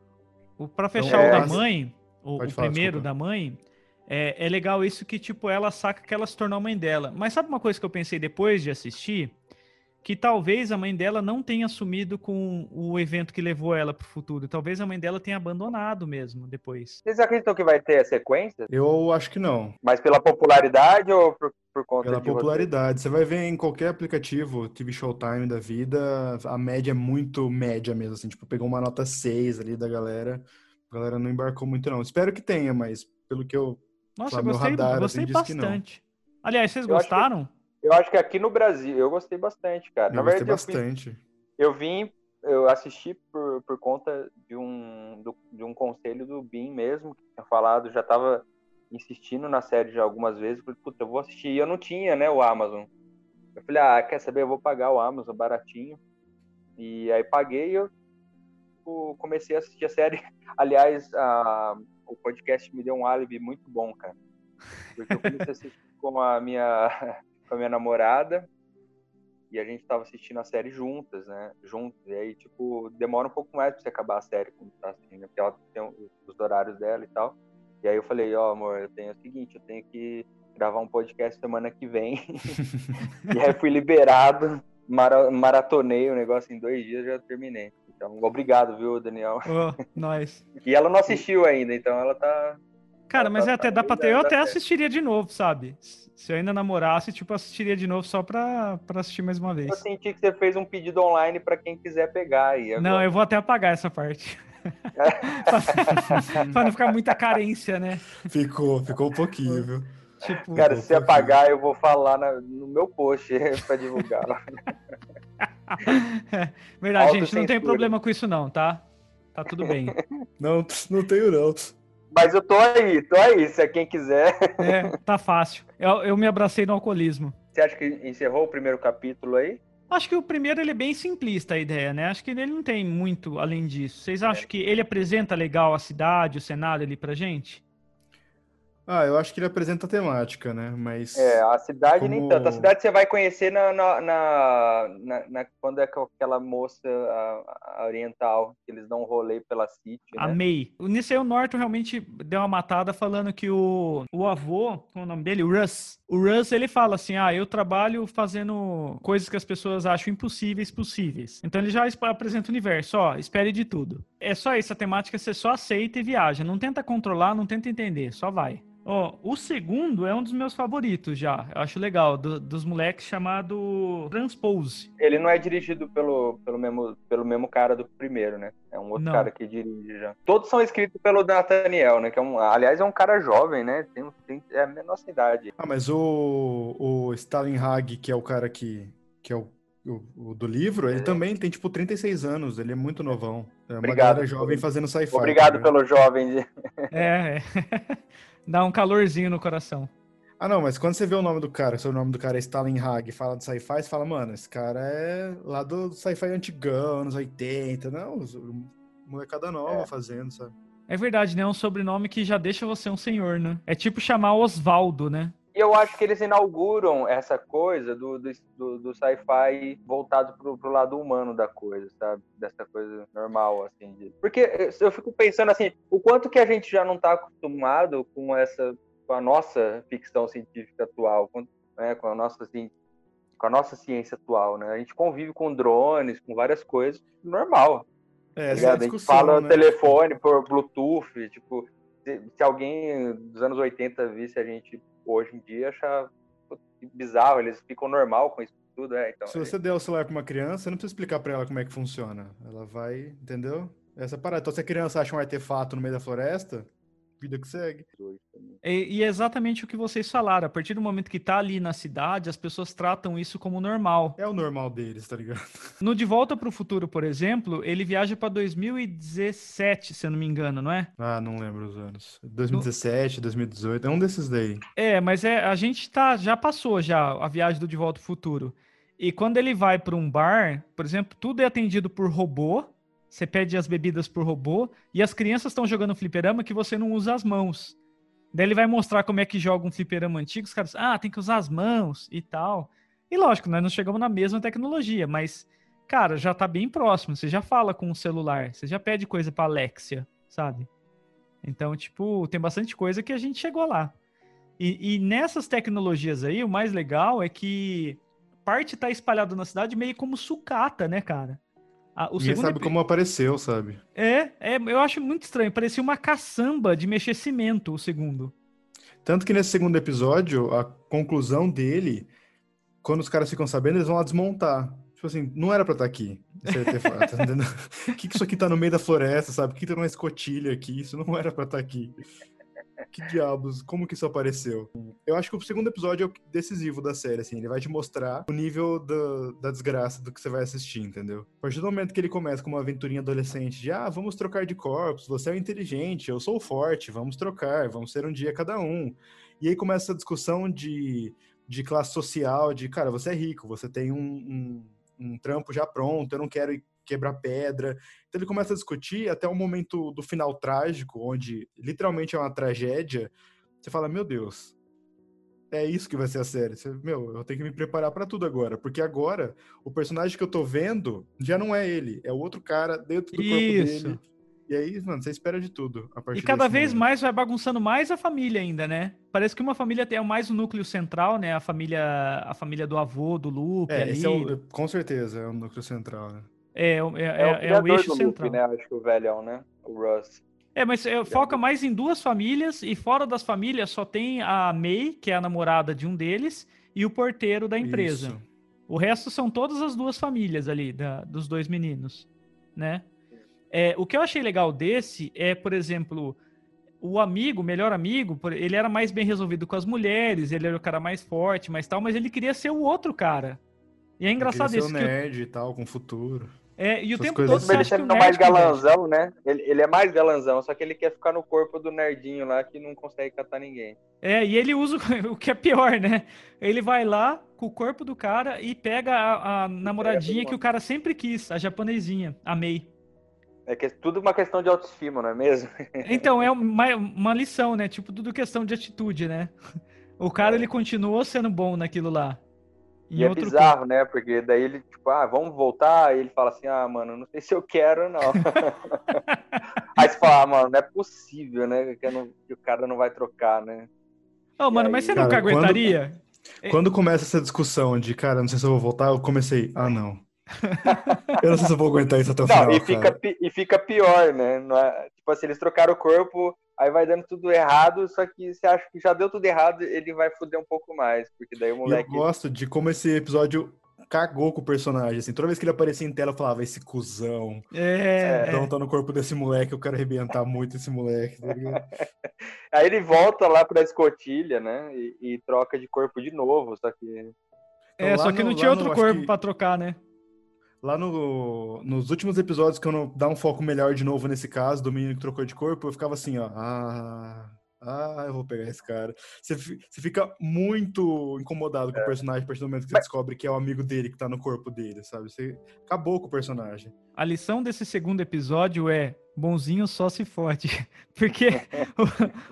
Para fechar então, o da mãe, o, o falar, primeiro desculpa. da mãe, é, é legal isso que, tipo, ela saca que ela se tornou mãe dela. Mas sabe uma coisa que eu pensei depois de assistir? Que talvez a mãe dela não tenha assumido com o evento que levou ela pro futuro. Talvez a mãe dela tenha abandonado mesmo depois. Vocês acreditam que vai ter a sequência? Eu acho que não. Mas pela popularidade ou por, por conta Pela popularidade. Você? você vai ver em qualquer aplicativo, TV Showtime da vida, a média é muito média mesmo, assim. Tipo, pegou uma nota 6 ali da galera. A galera não embarcou muito, não. Espero que tenha, mas pelo que eu nossa, eu gostei, radar, gostei assim, bastante. Aliás, vocês eu gostaram? Eu acho que aqui no Brasil, eu gostei bastante, cara. Eu Na verdade, gostei bastante. Eu vim, eu, vim, eu assisti por, por conta de um, do, de um conselho do BIM mesmo, que tinha falado, já tava insistindo na série já algumas vezes. Falei, puta, eu vou assistir. E eu não tinha, né, o Amazon. Eu falei, ah, quer saber? Eu vou pagar o Amazon baratinho. E aí paguei e eu tipo, comecei a assistir a série. Aliás, a, o podcast me deu um álibi muito bom, cara. Porque eu comecei a assistir com a minha, com a minha namorada e a gente tava assistindo a série juntas, né? Juntos. E aí, tipo, demora um pouco mais pra você acabar a série quando tá assistindo, porque ela tem os horários dela e tal. E aí eu falei, ó, oh, amor, eu tenho o seguinte, eu tenho que gravar um podcast semana que vem. e aí fui liberado, mara maratonei o negócio em dois dias já terminei. Então, obrigado, viu, Daniel? Oh, nós. e ela não assistiu ainda, então ela tá. Cara, mas é até dá pra ter. Eu até assistiria de novo, sabe? Se eu ainda namorasse, tipo, assistiria de novo só pra, pra assistir mais uma Eu vez. senti que você fez um pedido online pra quem quiser pegar aí. Não, agora. eu vou até apagar essa parte. pra não ficar muita carência, né? Ficou, ficou um pouquinho, viu? Tipo, Cara, se pouquinho. apagar, eu vou falar na- no meu post pra divulgar. verdade, gente, não tem problema com isso não, tá? Tá tudo bem. Não, não tenho não. Mas eu tô aí, tô aí. Se é quem quiser. É, tá fácil. Eu, eu me abracei no alcoolismo. Você acha que encerrou o primeiro capítulo aí? Acho que o primeiro ele é bem simplista a ideia, né? Acho que ele não tem muito além disso. Vocês acham que ele apresenta legal a cidade, o cenário ali pra gente? Ah, eu acho que ele apresenta a temática, né? Mas. É, a cidade nem Como- tanto. A cidade você vai conhecer na, na, na- na- na- quando é com aquela moça a- a oriental, que eles dão um rolê pela City, né? May. Nisso aí o Norton realmente deu uma matada falando que o, o avô, qual é o nome dele? O Russ. O Russ, ele fala assim, ah, eu trabalho fazendo coisas que as pessoas acham impossíveis, possíveis. Então ele já apresenta o universo, ó, espere de tudo. É só isso, a temática você só aceita e viaja. Não tenta controlar, não tenta entender, só vai. Ó, o segundo é um dos meus favoritos já. Eu acho legal, do- dos moleques chamado Transpose. Ele não é dirigido pelo, pelo, mesmo, pelo mesmo cara do primeiro, né? É um outro Não. cara que dirige já. Todos são escritos pelo Nathaniel, né? Que é um, aliás, é um cara jovem, né? Tem, tem, é a nossa idade. Ah, mas o, o Stalin Hag, que é o cara que, que é o, o- o do livro, ele É. também tem tipo 36 anos, ele é muito novão. É uma Obrigado galera jovem fazendo sci-fi. Obrigado ligado? pelo jovem. de- É, é. Dá um calorzinho no coração. Ah, não, mas quando você vê o nome do cara, se o nome do cara é Stalin Hag e fala de sci-fi, você fala, mano, esse cara é lá do sci-fi antigão, anos 80, não, molecada nova É. fazendo, sabe? É verdade, né? É um sobrenome que já deixa você um senhor, né? É tipo chamar Osvaldo, né? E eu acho que eles inauguram essa coisa do, do, do- sci-fi voltado pro, pro lado humano da coisa, sabe? Dessa coisa normal, assim. de- Porque eu fico pensando assim, o quanto que a gente já não tá acostumado com essa, com a nossa ficção científica atual, com, né, com a nossa assim, com a nossa ciência atual, né? A gente convive com drones, com várias coisas, normal. É, tá essa é a a gente fala né? telefone por Bluetooth, tipo, se, se alguém dos anos 80 visse a gente hoje em dia, que bizarro, eles ficam normal com isso tudo, é, então... Se você der o celular pra uma criança, você não precisa explicar pra ela como é que funciona. Ela vai, entendeu? Essa é parada. Então, se a criança acha um artefato no meio da floresta, vida que segue. E, e é exatamente o que vocês falaram. A partir do momento que tá ali na cidade, as pessoas tratam isso como normal. É o normal deles, tá ligado? No De Volta para o Futuro, por exemplo, ele viaja para 2017, se eu não me engano, não é? Ah, não lembro os anos. 2017, 2018, é um desses daí. É, mas é, a gente tá, já passou já a viagem do De Volta ao Futuro. E quando ele vai para um bar, por exemplo, tudo é atendido por robô. Você pede as bebidas por robô e as crianças estão jogando fliperama que você não usa as mãos. Daí ele vai mostrar como é que joga um fliperama antigo, os caras, ah, tem que usar as mãos e tal. E lógico, nós não chegamos na mesma tecnologia, mas, cara, já tá bem próximo. Você já fala com o celular, você já pede coisa pra Alexia, sabe? Então, tipo, tem bastante coisa que a gente chegou lá. E, e nessas tecnologias aí, o mais legal é que parte tá espalhado na cidade meio como sucata, né, cara? Ah, o Ninguém sabe como apareceu, sabe? É, é, eu acho muito estranho. Parecia uma caçamba de mexer cimento, o segundo. Tanto que nesse segundo episódio, a conclusão dele, quando os caras ficam sabendo, eles vão lá desmontar. Tipo assim, não era pra estar aqui, esse artefato, tá? O que, que isso aqui tá no meio da floresta, sabe? O que tem uma escotilha aqui? Isso não era pra estar aqui. Que diabos, como que isso apareceu? Eu acho que o segundo episódio é o decisivo da série, assim, ele vai te mostrar o nível da, da desgraça do que você vai assistir, entendeu? A partir do momento que ele começa com uma aventurinha adolescente de, ah, vamos trocar de corpos, você é o inteligente, eu sou forte, vamos trocar, vamos ser um dia cada um. E aí começa essa discussão de, de classe social, de, cara, você é rico, você tem um, um, um trampo já pronto, eu não quero ir quebrar pedra. Então ele começa a discutir até o momento do final trágico, onde literalmente é uma tragédia. Você fala, meu Deus, é isso que vai ser a série. Você, meu, eu tenho que me preparar pra tudo agora. Porque agora, o personagem que eu tô vendo já não é ele. É o outro cara dentro do corpo Isso. dele. E aí, mano, você espera de tudo. E cada vez momento. mais vai bagunçando mais a família ainda, né? Parece que uma família tem mais o núcleo central, né? A família, a família do avô, do Lupe É, ali. esse é o, com certeza, é o núcleo central, né? É, o- é, É, é- o é o criador eixo do Luke, central. né? Acho que o velhão, né? O Russ. É, mas é, foca mais em duas famílias, e fora das famílias só tem a May, que é a namorada de um deles, e o porteiro da empresa. Isso. O resto são todas as duas famílias ali, da- dos dois meninos, né? É, o que eu achei legal desse é, por exemplo, o amigo, o melhor amigo, ele era mais bem resolvido com as mulheres, ele era o cara mais forte, mais tal, mas ele queria ser o outro cara. E é engraçado Ele queria isso, ser que o- nerd e tal, com futuro. É, e o essas tempo todo assim. ele acha que o sendo mais galanzão, né? Ele, ele é mais galanzão, só que ele quer ficar no corpo do nerdinho lá que não consegue catar ninguém. É, e ele usa o- que é pior, né? Ele vai lá com o corpo do cara e pega a, a namoradinha que o cara sempre quis, a japonesinha, a Mei. É que é tudo uma questão de autoestima, não é mesmo? Então, é uma, uma lição, né? Tipo, tudo questão de atitude, né? O cara, ele continuou sendo bom naquilo lá. Em E é outro bizarro, né? Porque daí ele, tipo, ah, vamos voltar. E ele fala assim, ah, mano, não sei se eu quero, não. Aí você fala, ah, mano, não é possível, né? Que, não- que o cara não vai trocar, né? corpo. Ô, mano, E mas você aí- nunca Cara, quando- aguentaria? É. Quando começa essa discussão de, cara, não sei se eu vou voltar, eu comecei, ah, não. eu não sei se eu vou aguentar isso até o Não, final, e, fica, pi- e fica pior, né? Não é- tipo assim, eles trocaram o corpo, aí vai dando tudo errado, só que você acha que já deu tudo errado, ele vai foder um pouco mais, porque daí o E eu moleque. gosto de como esse episódio cagou com o personagem, assim. Toda vez que ele aparecia em tela, eu falava, esse cuzão. É, Então tá no corpo desse moleque, eu quero arrebentar muito esse moleque, tá? Aí ele volta lá pra escotilha, né? E, e troca de corpo de novo, só que. é, Então, só que no- não tinha lá outro no- corpo que- pra trocar, né? Lá no, nos últimos episódios, que eu não dá um foco melhor de novo nesse caso, do menino que trocou de corpo, eu ficava assim, ó. Ah, ah eu vou pegar esse cara. Você, você fica muito incomodado com o personagem a partir do momento que você Mas- descobre que é o amigo dele que tá no corpo dele, sabe? Você acabou com o personagem. A lição desse segundo episódio é bonzinho só se fode. Porque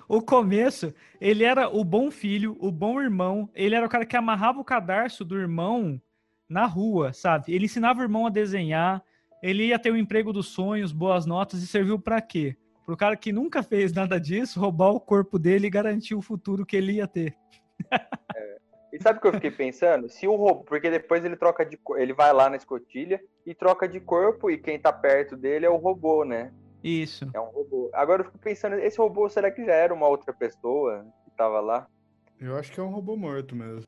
o, o começo, ele era o bom filho, o bom irmão, ele era o cara que amarrava o cadarço do irmão na rua, sabe? Ele ensinava o irmão a desenhar, ele ia ter o emprego dos sonhos, boas notas, e serviu pra quê? Pro cara que nunca fez nada disso, roubar o corpo dele e garantir o futuro que ele ia ter. E sabe o que eu fiquei pensando? Se o robô. Porque depois ele troca de cor. Ele vai lá na escotilha e troca de corpo, e quem tá perto dele é o robô, né? Isso. É um robô. Agora eu fico pensando, esse robô será que já era uma outra pessoa que tava lá? Eu acho que é um robô morto mesmo.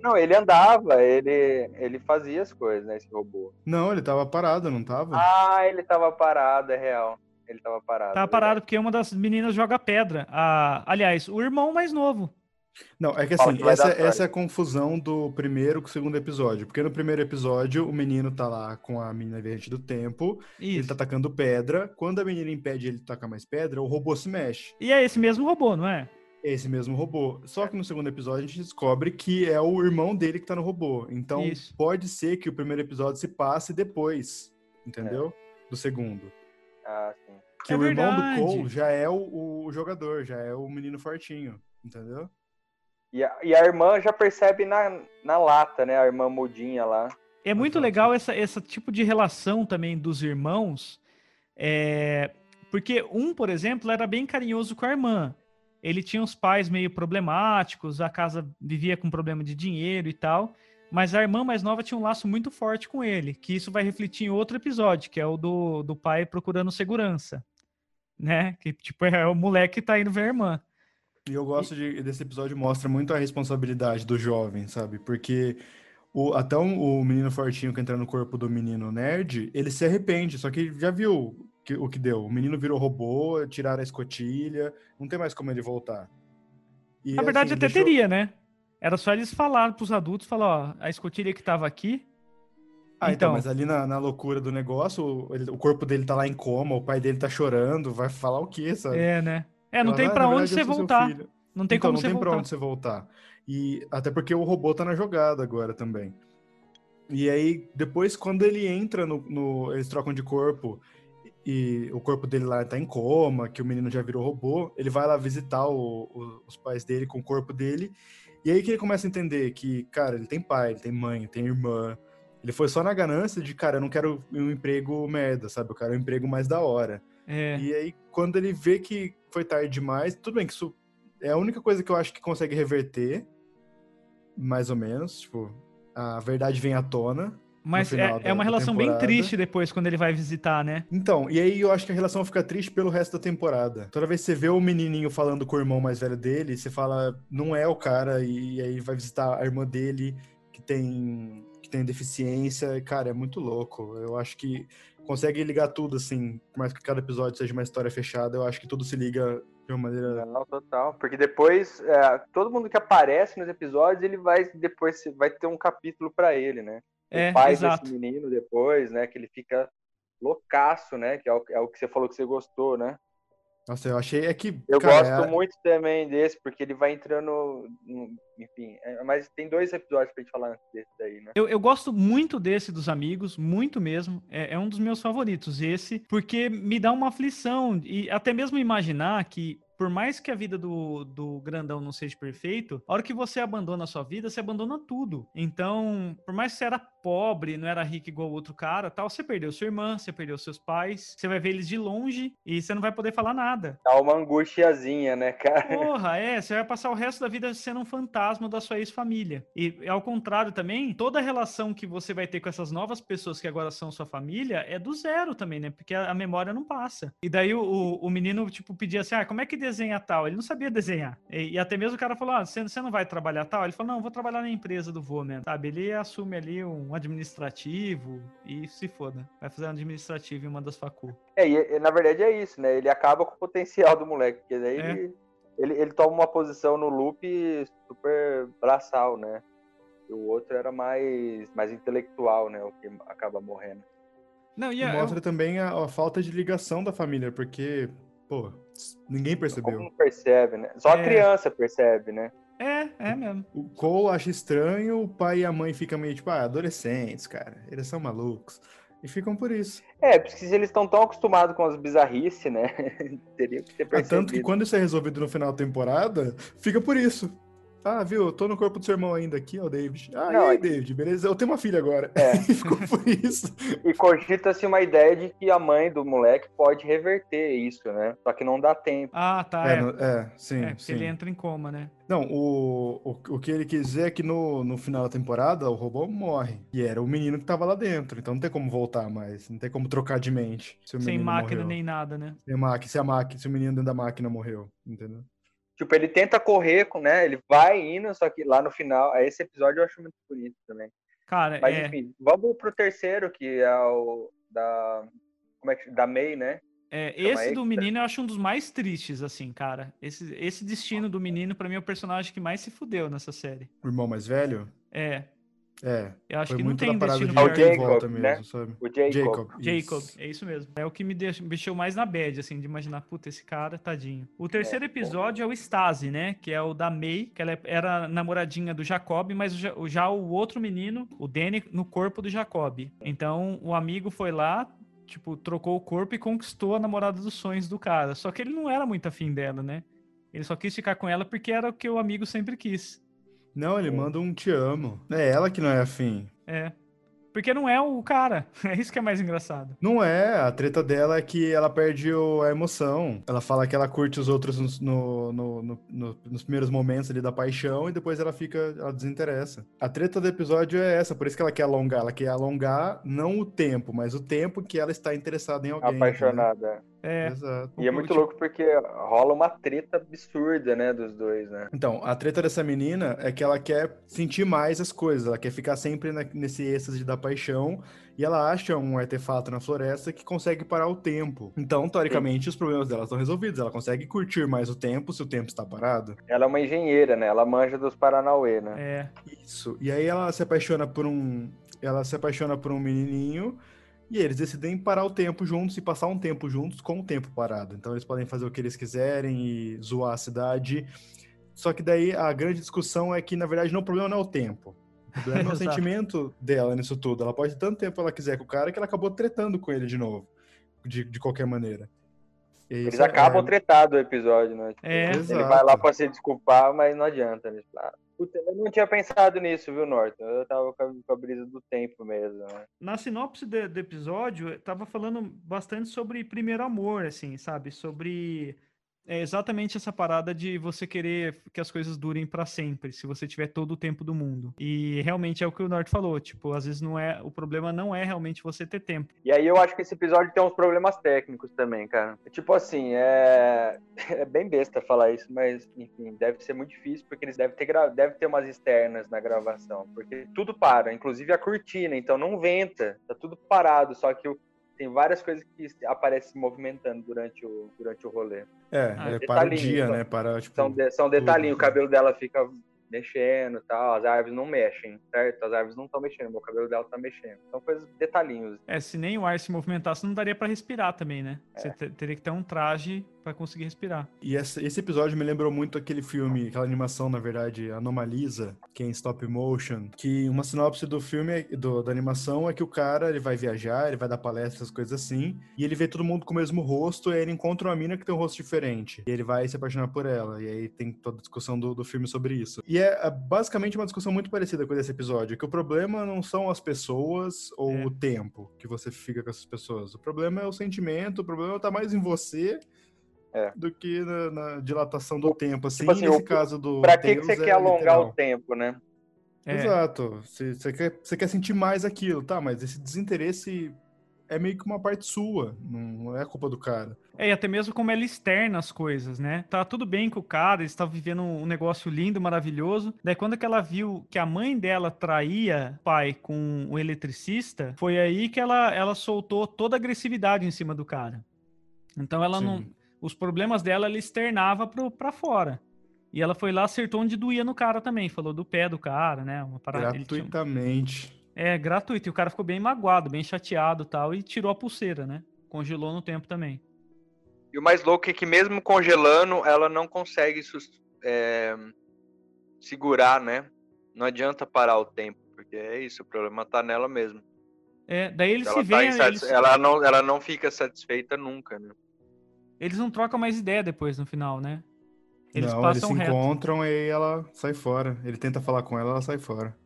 Não, ele andava, ele, ele fazia as coisas, né? Esse robô. Não, ele tava parado, não tava? Ah, ele tava parado, é real. Ele tava parado. Tava é parado porque uma das meninas joga pedra. A, aliás, o irmão mais novo. Não, é que assim, que essa, essa é a confusão do primeiro com o segundo episódio. Porque no primeiro episódio, o menino tá lá com a menina viajante do tempo, ele Isso. tá atacando pedra. Quando a menina impede ele de tacar mais pedra, o robô se mexe. E é esse mesmo robô, não é? É esse mesmo robô. Só que no segundo episódio a gente descobre que é o irmão dele que tá no robô. Então Isso. pode ser que o primeiro episódio se passe depois, entendeu? Do segundo. Ah, sim. Que É o irmão verdade. do Cole já é o, o jogador, já é o menino fortinho, entendeu? E a, e a irmã já percebe na, na lata, né? A irmã mudinha lá. É muito legal essa, esse tipo de relação também dos irmãos, é, porque um, por exemplo, era bem carinhoso com a irmã. Ele tinha os pais meio problemáticos, a casa vivia com problema de dinheiro e tal, mas a irmã mais nova tinha um laço muito forte com ele, que isso vai refletir em outro episódio, que é o do, do pai procurando segurança, né? Que tipo é o moleque que tá indo ver a irmã. E eu gosto de, desse episódio, mostra muito a responsabilidade do jovem, sabe? Porque o, até o, o menino fortinho que entra no corpo do menino nerd, ele se arrepende, só que já viu que- o que deu. O menino virou robô, tiraram a escotilha, não tem mais como ele voltar. E, Na verdade, assim, até deixou- teria, né? Era só eles falarem pros adultos, falar, ó, a escotilha que tava aqui, Ah, então, Então. mas ali na, na loucura do negócio, o, ele- o corpo dele tá lá em coma, o pai dele tá chorando, vai falar o quê, sabe? é, né? É, não Ela, tem "Ah, pra na onde você voltar. filho." Não tem então, como não você tem pra voltar. onde você voltar. E até porque o robô tá na jogada agora também. E aí, depois, quando ele entra no. no- eles trocam de corpo e o corpo dele lá tá em coma, que o menino já virou robô, ele vai lá visitar o- o- os pais dele com o corpo dele. E aí que ele começa a entender que, cara, ele tem pai, ele tem mãe, tem irmã. Ele foi só na ganância de, cara, eu não quero um emprego merda, sabe? Eu quero um emprego mais da hora. É. E aí, quando ele vê que foi tarde demais, tudo bem que isso é a única coisa que eu acho que consegue reverter, mais ou menos. Tipo, a verdade vem à tona. Mas é, da- é uma relação bem temporada. triste depois, quando ele vai visitar, né? Então, e aí eu acho que a relação fica triste pelo resto da temporada. Toda vez que você vê o menininho falando com o irmão mais velho dele, você fala, não é o cara, e aí vai visitar a irmã dele que tem, que tem deficiência. E, cara, é muito louco. Eu acho que consegue ligar tudo, assim, por mais que cada episódio seja uma história fechada, eu acho que tudo se liga de uma maneira. Não, total. Porque depois, é, todo mundo que aparece nos episódios, ele vai depois vai ter um capítulo pra ele, né? É, o pai exato. desse menino depois, né? Que ele fica loucaço, né? Que é o, é o que você falou que você gostou, né? Nossa, eu achei. É que. Eu cara, gosto é- muito também desse, porque ele vai entrando. Enfim, é, mas tem dois episódios pra gente falar antes desse daí, né? Eu, eu gosto muito desse dos amigos, muito mesmo. É, é um dos meus favoritos, esse, porque me dá uma aflição. E até mesmo imaginar que, por mais que a vida do, do grandão não seja perfeito, a hora que você abandona a sua vida, você abandona tudo. Então, por mais que você era pobre, não era rico igual o outro cara, tal, você perdeu sua irmã, você perdeu seus pais, você vai ver eles de longe e você não vai poder falar nada. Dá uma angustiazinha, né, cara? Porra, é, você vai passar o resto da vida sendo um fantasma da sua ex-família. E ao contrário também, toda a relação que você vai ter com essas novas pessoas que agora são sua família é do zero também, né? Porque a, a memória não passa. E daí o, o, o menino, tipo, pedia assim: ah, como é que desenha tal? Ele não sabia desenhar. E, e até mesmo o cara falou: ah, você, você não vai trabalhar tal? Ele falou: não, vou trabalhar na empresa do vô mesmo, sabe? Ele assume ali um administrativo e se foda. Vai fazer um administrativo em uma das facu. É, e, e, na verdade é isso, né? Ele acaba com o potencial do moleque, porque daí É. ele, ele, ele toma uma posição no loop super braçal, né? E o outro era mais, mais intelectual, né? O que acaba morrendo. Não, e E é- mostra também a, a falta de ligação da família, porque, pô, ninguém Como percebeu. não percebe, né? Só a É. criança percebe, né? É, é mesmo. O Cole acha estranho, o pai e a mãe ficam meio tipo, ah, adolescentes, cara, eles são malucos. E ficam por isso. É, porque se eles estão tão acostumados com as bizarrices, né? Teria que ter Ah, percebido. tanto que quando isso é resolvido no final da temporada, fica por isso. Ah, viu? Eu tô no corpo do seu irmão ainda aqui, ó, David. Ah, Não, e aí, é- David, beleza? Eu tenho uma filha agora. É. E ficou por isso. E cogita-se uma ideia de que a mãe do moleque pode reverter isso, né? Só que não dá tempo. Ah, tá. É, É, no- é, sim, é, porque sim. ele entra em coma, né? Não, o, o, o que ele quis dizer é que no, no final da temporada o robô morre. E era o menino que tava lá dentro. Então não tem como voltar mais. Não tem como trocar de mente. Se o Sem menino máquina morreu. nem nada, né? Sem máquina, se a máquina, se o menino dentro da máquina morreu. Entendeu? Tipo, ele tenta correr, com, né? Ele vai indo, só que lá no final, esse episódio eu acho muito bonito também. Cara, Mas é, enfim, vamos pro terceiro, que é o da. Como é que da May, né? é, esse do menino eu acho um dos mais tristes, assim, cara. Esse, esse destino do menino, pra mim, é o personagem que mais se fudeu nessa série. O irmão mais velho? É, É. eu acho que não muito tem destino de É o Jacob, volta né? mesmo, sabe? O Jacob. Jacob. Jacob, isso. é isso mesmo. É o que me deixou, mais na bad, assim, de imaginar, puta, esse cara, tadinho. O terceiro episódio é o Stasi, né? Que é o da May, que ela era namoradinha do Jacob, mas o- já o outro menino, o Danny, no corpo do Jacob. Então, o amigo foi lá, tipo, trocou o corpo e conquistou a namorada dos sonhos do cara. Só que ele não era muito afim dela, né? Ele só quis ficar com ela porque era o que o amigo sempre quis. Não, ele É. manda um te amo. É ela que não é afim. É. Porque não é o cara. É isso que é mais engraçado. Não é, a treta dela é que ela perde o- a emoção. Ela fala que ela curte os outros nos, no- no- no- no- nos primeiros momentos ali da paixão e depois ela fica, ela desinteressa. A treta do episódio é essa, por isso que ela quer alongar. Ela quer alongar não o tempo, mas o tempo que ela está interessada em alguém. entendeu? Apaixonada. É. Exato. E é muito louco porque rola uma treta absurda, né, dos dois, né? Então, a treta dessa menina é que ela quer sentir mais as coisas, ela quer ficar sempre na- nesse êxtase da paixão e ela acha um artefato na floresta que consegue parar o tempo. Então, teoricamente, os problemas dela estão resolvidos, ela consegue curtir mais o tempo se o tempo está parado. Ela é uma engenheira, né? Ela manja dos Paranauê, né? É. Isso. E aí ela se apaixona por um, ela se apaixona por um menininho e eles decidem parar o tempo juntos e passar um tempo juntos com o tempo parado. Então eles podem fazer o que eles quiserem e zoar a cidade. Só que daí a grande discussão é que, na verdade, não, o problema não é o tempo. O problema é o sentimento dela nisso tudo. Ela pode ter tanto tempo ela quiser com o cara que ela acabou tretando com ele de novo. De, de qualquer maneira. E Eles isso é- acabam tretados o episódio, né? Tipo, É. Ele Exato. vai lá pra se desculpar, mas não adianta. Né? Eu não tinha pensado nisso, viu, Norton? Eu tava com a, com a brisa do tempo mesmo. Né? Na sinopse do episódio, tava falando bastante sobre primeiro amor, assim, sabe? Sobre é, exatamente essa parada de você querer que as coisas durem pra sempre, se você tiver todo o tempo do mundo. E realmente é o que o Norte falou, tipo, às vezes não é, o problema não é realmente você ter tempo. E aí eu acho que esse episódio tem uns problemas técnicos também, cara. Tipo assim, é, é bem besta falar isso, mas enfim, deve ser muito difícil porque eles devem ter gra... deve ter umas externas na gravação, porque tudo para, inclusive a cortina, então não venta, tá tudo parado, só que o- tem várias coisas que aparecem se movimentando durante o durante o rolê. É, Ah, é para o detalhinho, dia, só- né? Para, tipo, São, de- são detalhinhos, o tudo. cabelo dela fica mexendo e tal, as árvores não mexem, certo? As árvores não estão mexendo, meu cabelo dela tá mexendo. São coisas detalhinhos. É, se nem o ar se movimentasse, não daria pra respirar também, né? É. Você te- teria que ter um traje pra conseguir respirar. E esse episódio me lembrou muito aquele filme, aquela animação, na verdade, Anomalisa, que é em stop motion, que uma sinopse do filme, do- da animação, é que o cara, ele vai viajar, ele vai dar palestras, coisas assim, e ele vê todo mundo com o mesmo rosto, e aí ele encontra uma mina que tem um rosto diferente, e ele vai se apaixonar por ela, e aí tem toda a discussão do, do filme sobre isso. E é é basicamente uma discussão muito parecida com esse episódio, que o problema não são as pessoas ou É. o tempo que você fica com essas pessoas, o problema é o sentimento, o problema tá mais em você do que na, na dilatação do tempo, assim, assim, nesse o- caso do Pra que, que você é quer alongar literal. o tempo, né? É. Exato. Você, você quer, você quer sentir mais aquilo, tá? Mas esse desinteresse é meio que uma parte sua, não é culpa do cara. É, e até mesmo como ela externa as coisas, né? Tá tudo bem com o cara, eles estavam vivendo um negócio lindo, maravilhoso. Daí quando que ela viu que a mãe dela traía o pai com o eletricista, foi aí que ela, ela soltou toda a agressividade em cima do cara. Então ela não... Os problemas dela, ela externava pro, pra fora. E ela foi lá, acertou onde doía no cara também. Falou do pé do cara, né? Uma parada... ele tinha- Gratuitamente. É, gratuito. E o cara ficou bem magoado, bem chateado e tal. E tirou a pulseira, né? Congelou no tempo também. E o mais louco é que mesmo congelando, ela não consegue é, segurar, né? Não adianta parar o tempo, porque é isso, o problema tá nela mesmo. É, daí Ela, se tá insatis- eles, ela, não, ela não fica satisfeita nunca, né? Eles não trocam mais ideia depois no final, né? Eles não, eles passam se reto. encontram e aí ela sai fora. Ele tenta falar com ela, ela sai fora.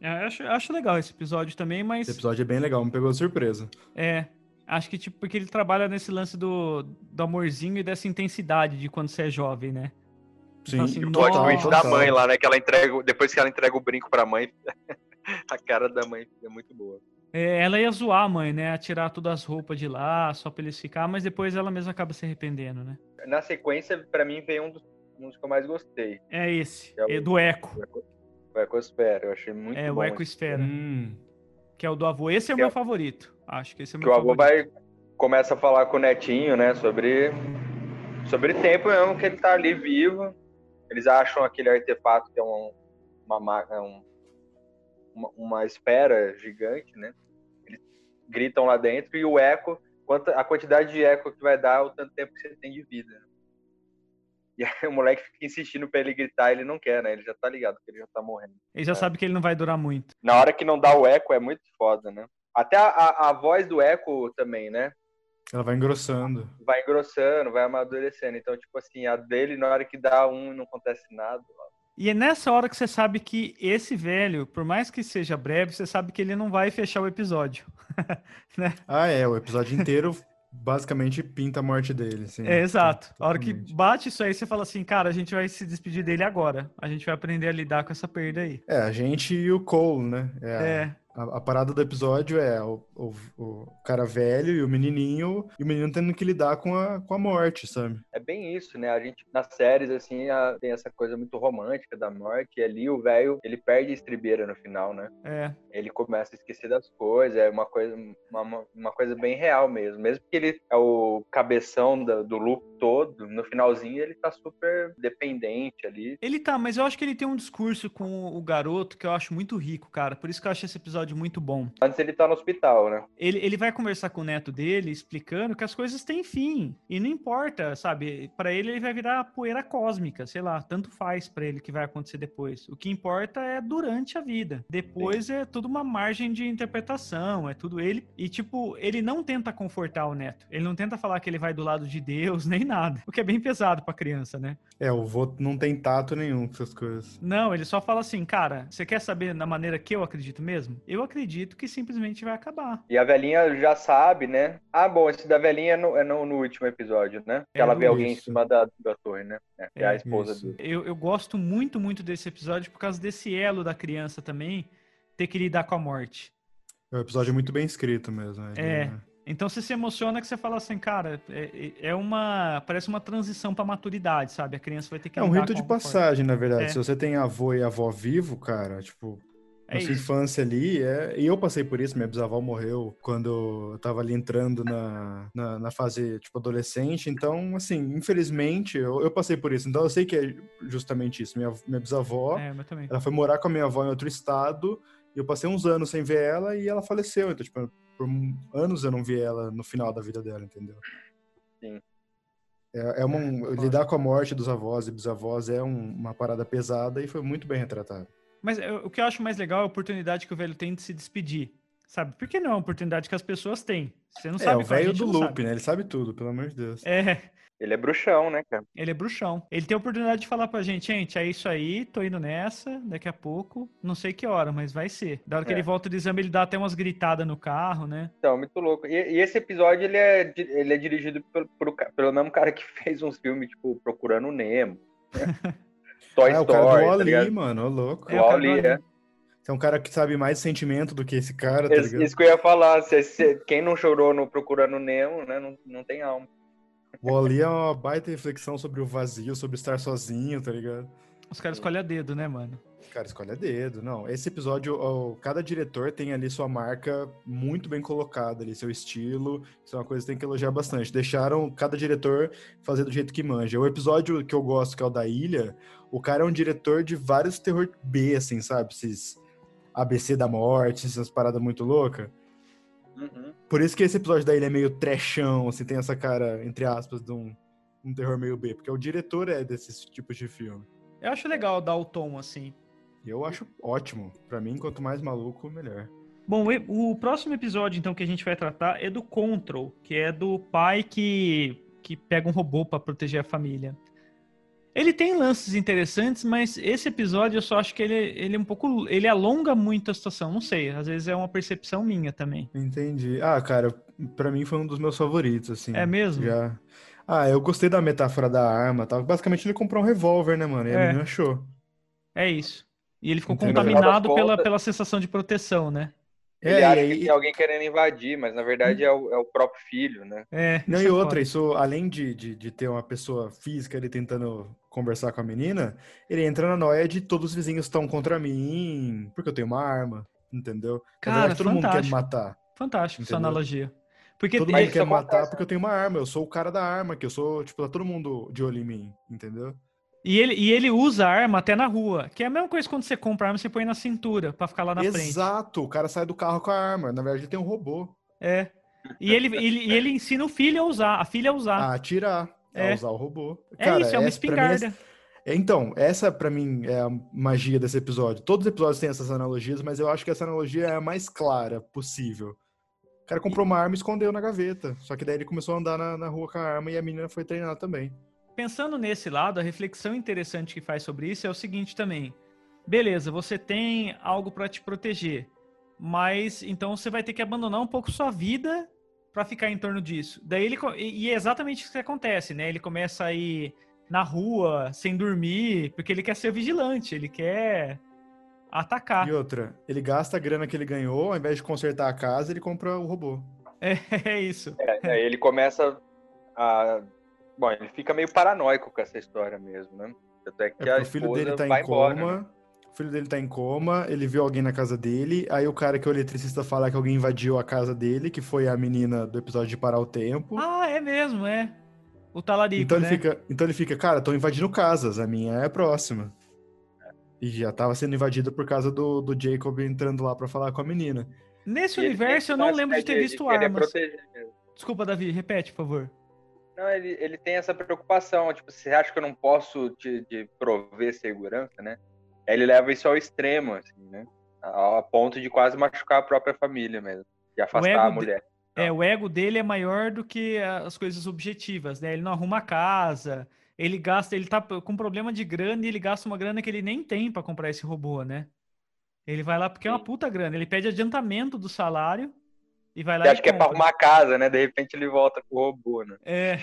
É, eu acho, eu acho legal esse episódio também, mas Esse episódio é bem legal, me pegou de surpresa. é. Acho que, tipo, porque ele trabalha nesse lance do, do amorzinho e dessa intensidade de quando você é jovem, né? Sim, assim, E o plot twist da mãe lá, né? Que ela entrega, depois que ela entrega o brinco pra mãe, a cara da mãe é muito boa. É, ela ia zoar a mãe, né? A tirar todas as roupas de lá, só pra eles ficar, mas depois ela mesma acaba se arrependendo, né? Na sequência, pra mim, veio um dos, um dos que eu mais gostei. É esse, É o- é do Eco. O Ecosfera, eu achei muito é bom. o Eco Esfera, Hum, que é o do avô. Esse é o Que meu é- favorito. Acho que esse é o que meu o avô favorito. vai começa a falar com o netinho, né, sobre sobre tempo mesmo que ele tá ali vivo. Eles acham aquele artefato que é um, uma ma- é um- uma, uma esfera gigante, né? Eles gritam lá dentro e o eco, quanta, a quantidade de eco que vai dar é o tanto tempo que você tem de vida. E aí o moleque fica insistindo pra ele gritar, ele não quer, né? Ele já tá ligado que ele já tá morrendo. Ele já É. sabe que ele não vai durar muito. Na hora que não dá o eco é muito foda, né? Até a, a, a voz do eco também, né? ela vai engrossando. vai engrossando, vai amadurecendo. Então, tipo assim, a dele, na hora que dá um, não acontece nada. E é nessa hora que você sabe que esse velho, por mais que seja breve, você sabe que ele não vai fechar o episódio. Ah, é, o episódio inteiro basicamente pinta a morte dele. Sim, É, exato. A hora que totalmente. bate isso aí, você fala assim, cara, a gente vai se despedir dele agora. A gente vai aprender a lidar com essa perda aí. É, a gente e o Cole, né? É, a- É, A, a parada do episódio é o, o, o cara velho e o menininho, e o menino tendo que lidar com a, com a morte, sabe? É bem isso, né? A gente, nas séries, assim, a- tem essa coisa muito romântica da morte. E ali o velho, ele perde a estribeira no final, né? é. Ele começa a esquecer das coisas. É uma coisa, uma, uma coisa bem real mesmo. Mesmo que ele é o cabeção da- do loop todo, no finalzinho ele tá super dependente ali. Ele tá, mas eu acho que ele tem um discurso com o garoto que eu acho muito rico, cara. Por isso que eu acho esse episódio muito bom. Antes ele tá no hospital, né? Ele, ele vai conversar com o neto dele, explicando que as coisas têm fim. E não importa, sabe? Pra ele, ele vai virar poeira cósmica, sei lá. Tanto faz pra ele o que vai acontecer depois. O que importa é durante a vida. Depois é tudo uma margem de interpretação, é tudo ele. E, tipo, ele não tenta confortar o neto. Ele não tenta falar que ele vai do lado de Deus, nem nada. O que é bem pesado pra criança, né? É, o vô não tem tato nenhum com essas coisas. Não, ele só fala assim, cara, você quer saber na maneira que eu acredito mesmo? Eu acredito que simplesmente vai acabar. E a velhinha já sabe, né? Ah, bom, esse da velhinha é no, é no, no último episódio, né? Que É, ela vê no- alguém em isso. cima da, da torre, né? É, é a É, esposa isso. dele. Eu, eu gosto muito, muito desse episódio por causa desse elo da criança também ter que lidar com a morte. É um episódio muito bem escrito mesmo. ele É. Então você se emociona que você fala assim, cara, é, é uma. Parece uma transição pra maturidade, sabe? A criança vai ter que É um rito de passagem, na verdade. É. Se você tem avô e avó vivo, cara, tipo, É na sua isso. infância ali, é... e eu passei por isso, minha bisavó morreu quando eu tava ali entrando na, na, na fase, tipo, adolescente, então, assim, infelizmente, eu, eu passei por isso, então eu sei que é justamente isso, minha, minha bisavó, É, ela foi morar com a minha avó em outro estado, e eu passei uns anos sem ver ela, e ela faleceu, então, tipo, por um- anos eu não vi ela no final da vida dela, entendeu? Sim. É, é uma, É, foda. lidar com a morte dos avós e bisavós é um- uma parada pesada e foi muito bem retratado. Mas eu- o que eu acho mais legal é a oportunidade que o velho tem de se despedir. Sabe? Porque não é uma oportunidade que as pessoas têm. Você não É, sabe o qual, a velho do loop, sabe. né? Ele sabe tudo, pelo amor de Deus. É, Ele é bruxão, né, cara? ele é bruxão. Ele tem a oportunidade de falar pra gente, gente, é isso aí, tô indo nessa, daqui a pouco, não sei que hora, mas vai ser. Da hora que É. ele volta do exame, ele dá até umas gritadas no carro, né? Então, muito louco. E, e esse episódio, ele é, ele é dirigido pelo, pelo, pelo mesmo cara que fez uns filmes, tipo, Procurando o Nemo. né? Toy ah, o cara Story, do tá Ali, ligado? mano, ô louco. É, O do é. Você é um cara que sabe mais sentimento do que esse cara, tá Isso, ligado? isso que eu ia falar. se- se- quem não chorou no Procurando o Nemo, né, não, não tem alma. O Ali é uma baita reflexão sobre o vazio, sobre estar sozinho, tá ligado? Os caras escolhem a dedo, né, mano? Cara, escolhe a dedo. Não, esse episódio, ó, cada diretor tem ali sua marca muito bem colocada ali, seu estilo. Isso é uma coisa que tem que elogiar bastante. Deixaram cada diretor fazer do jeito que manja. O episódio que eu gosto, que é o da Ilha, o cara é um diretor de vários terror B, assim, sabe? Esses ABC da morte, essas paradas muito loucas. Uhum. Por isso que esse episódio da Ilha é meio trechão, assim, tem essa cara, entre aspas, de um, um terror meio B. Porque o diretor é desses tipos de filme. Eu acho legal dar o tom, assim. Eu acho ótimo. Pra mim, quanto mais maluco, melhor. Bom, o próximo episódio, então, que a gente vai tratar é do Control, que é do pai que, que pega um robô pra proteger a família. Ele tem lances interessantes, mas esse episódio eu só acho que ele, ele é um pouco. Ele alonga muito a situação. Não sei, às vezes é uma percepção minha também. Entendi. Ah, cara, pra mim foi um dos meus favoritos, assim. É mesmo? Já. Ah, eu gostei da metáfora da arma, tal. Basicamente ele comprou um revólver, né, mano? E a É. menina achou. É isso. E ele ficou Entendeu? contaminado pela, pela sensação de proteção, né? Ele É, acha e que tem alguém querendo invadir, mas na verdade é o, é o próprio filho, né? É. Não, e é outra, isso, além de, de, de ter uma pessoa física ali tentando conversar com a menina, ele entra na noia de todos os vizinhos estão contra mim, porque eu tenho uma arma, entendeu? Na Cara, verdade, todo mundo quer me matar. Fantástico essa Entendeu? analogia. Porque Todo ele- mundo quer me matar acontece, porque eu tenho uma arma, eu sou o cara da arma, que eu sou, tipo, tá todo mundo de olho em mim, entendeu? E ele, e ele usa a arma até na rua, que é a mesma coisa quando você compra a arma, você põe na cintura pra ficar lá na frente. Exato, o cara sai do carro com a arma, na verdade ele tem um robô. É. E ele, ele, ele ensina o filho a usar, a filha a usar. a atirar, É. a usar o robô. é Cara, isso, é uma mim é- espingarda. é- Então, essa pra mim é a magia desse episódio. Todos os episódios têm essas analogias, mas eu acho que essa analogia é a mais clara possível. O cara comprou uma arma e escondeu na gaveta. Só que daí ele começou a andar na, na rua com a arma e a menina foi treinar também. Pensando nesse lado, a reflexão interessante que faz sobre isso é o seguinte também. Beleza, você tem algo pra te proteger, mas então você vai ter que abandonar um pouco sua vida pra ficar em torno disso. Daí ele e é exatamente isso que acontece, né? Ele começa a ir na rua sem dormir, porque ele quer ser vigilante, ele quer atacar. E outra, ele gasta a grana que ele ganhou, ao invés de consertar a casa, ele compra o robô. É isso. É, aí ele começa a. Bom, ele fica meio paranoico com essa história mesmo, né? Tanto é que É a o filho dele tá em embora, coma. né? O filho dele tá em coma, ele viu alguém na casa dele, aí o cara que é o eletricista fala que alguém invadiu a casa dele, que foi a menina do episódio de Parar o Tempo. Ah, é mesmo, é. O talarico, então, ele né? fica, então ele fica, cara, estão invadindo casas, a minha é a próxima. E já tava sendo invadido por causa do, do Jacob entrando lá pra falar com a menina. Nesse E universo eu não lembro de ter visto armas. proteger mesmo. Desculpa, Davi, repete, por favor. Não, ele, ele tem essa preocupação, tipo, você acha que eu não posso te, te prover segurança, né? Aí ele leva isso ao extremo, assim, né? A, a ponto de quase machucar a própria família mesmo. De afastar a de- mulher. É, o ego dele é maior do que as coisas objetivas, né? Ele não arruma a casa, ele gasta, ele tá com problema de grana e ele gasta uma grana que ele nem tem para comprar esse robô, né? Ele vai lá porque é uma puta grana, ele pede adiantamento do salário e vai lá acha que é pra arrumar a casa, né? De repente ele volta com o robô, né? É,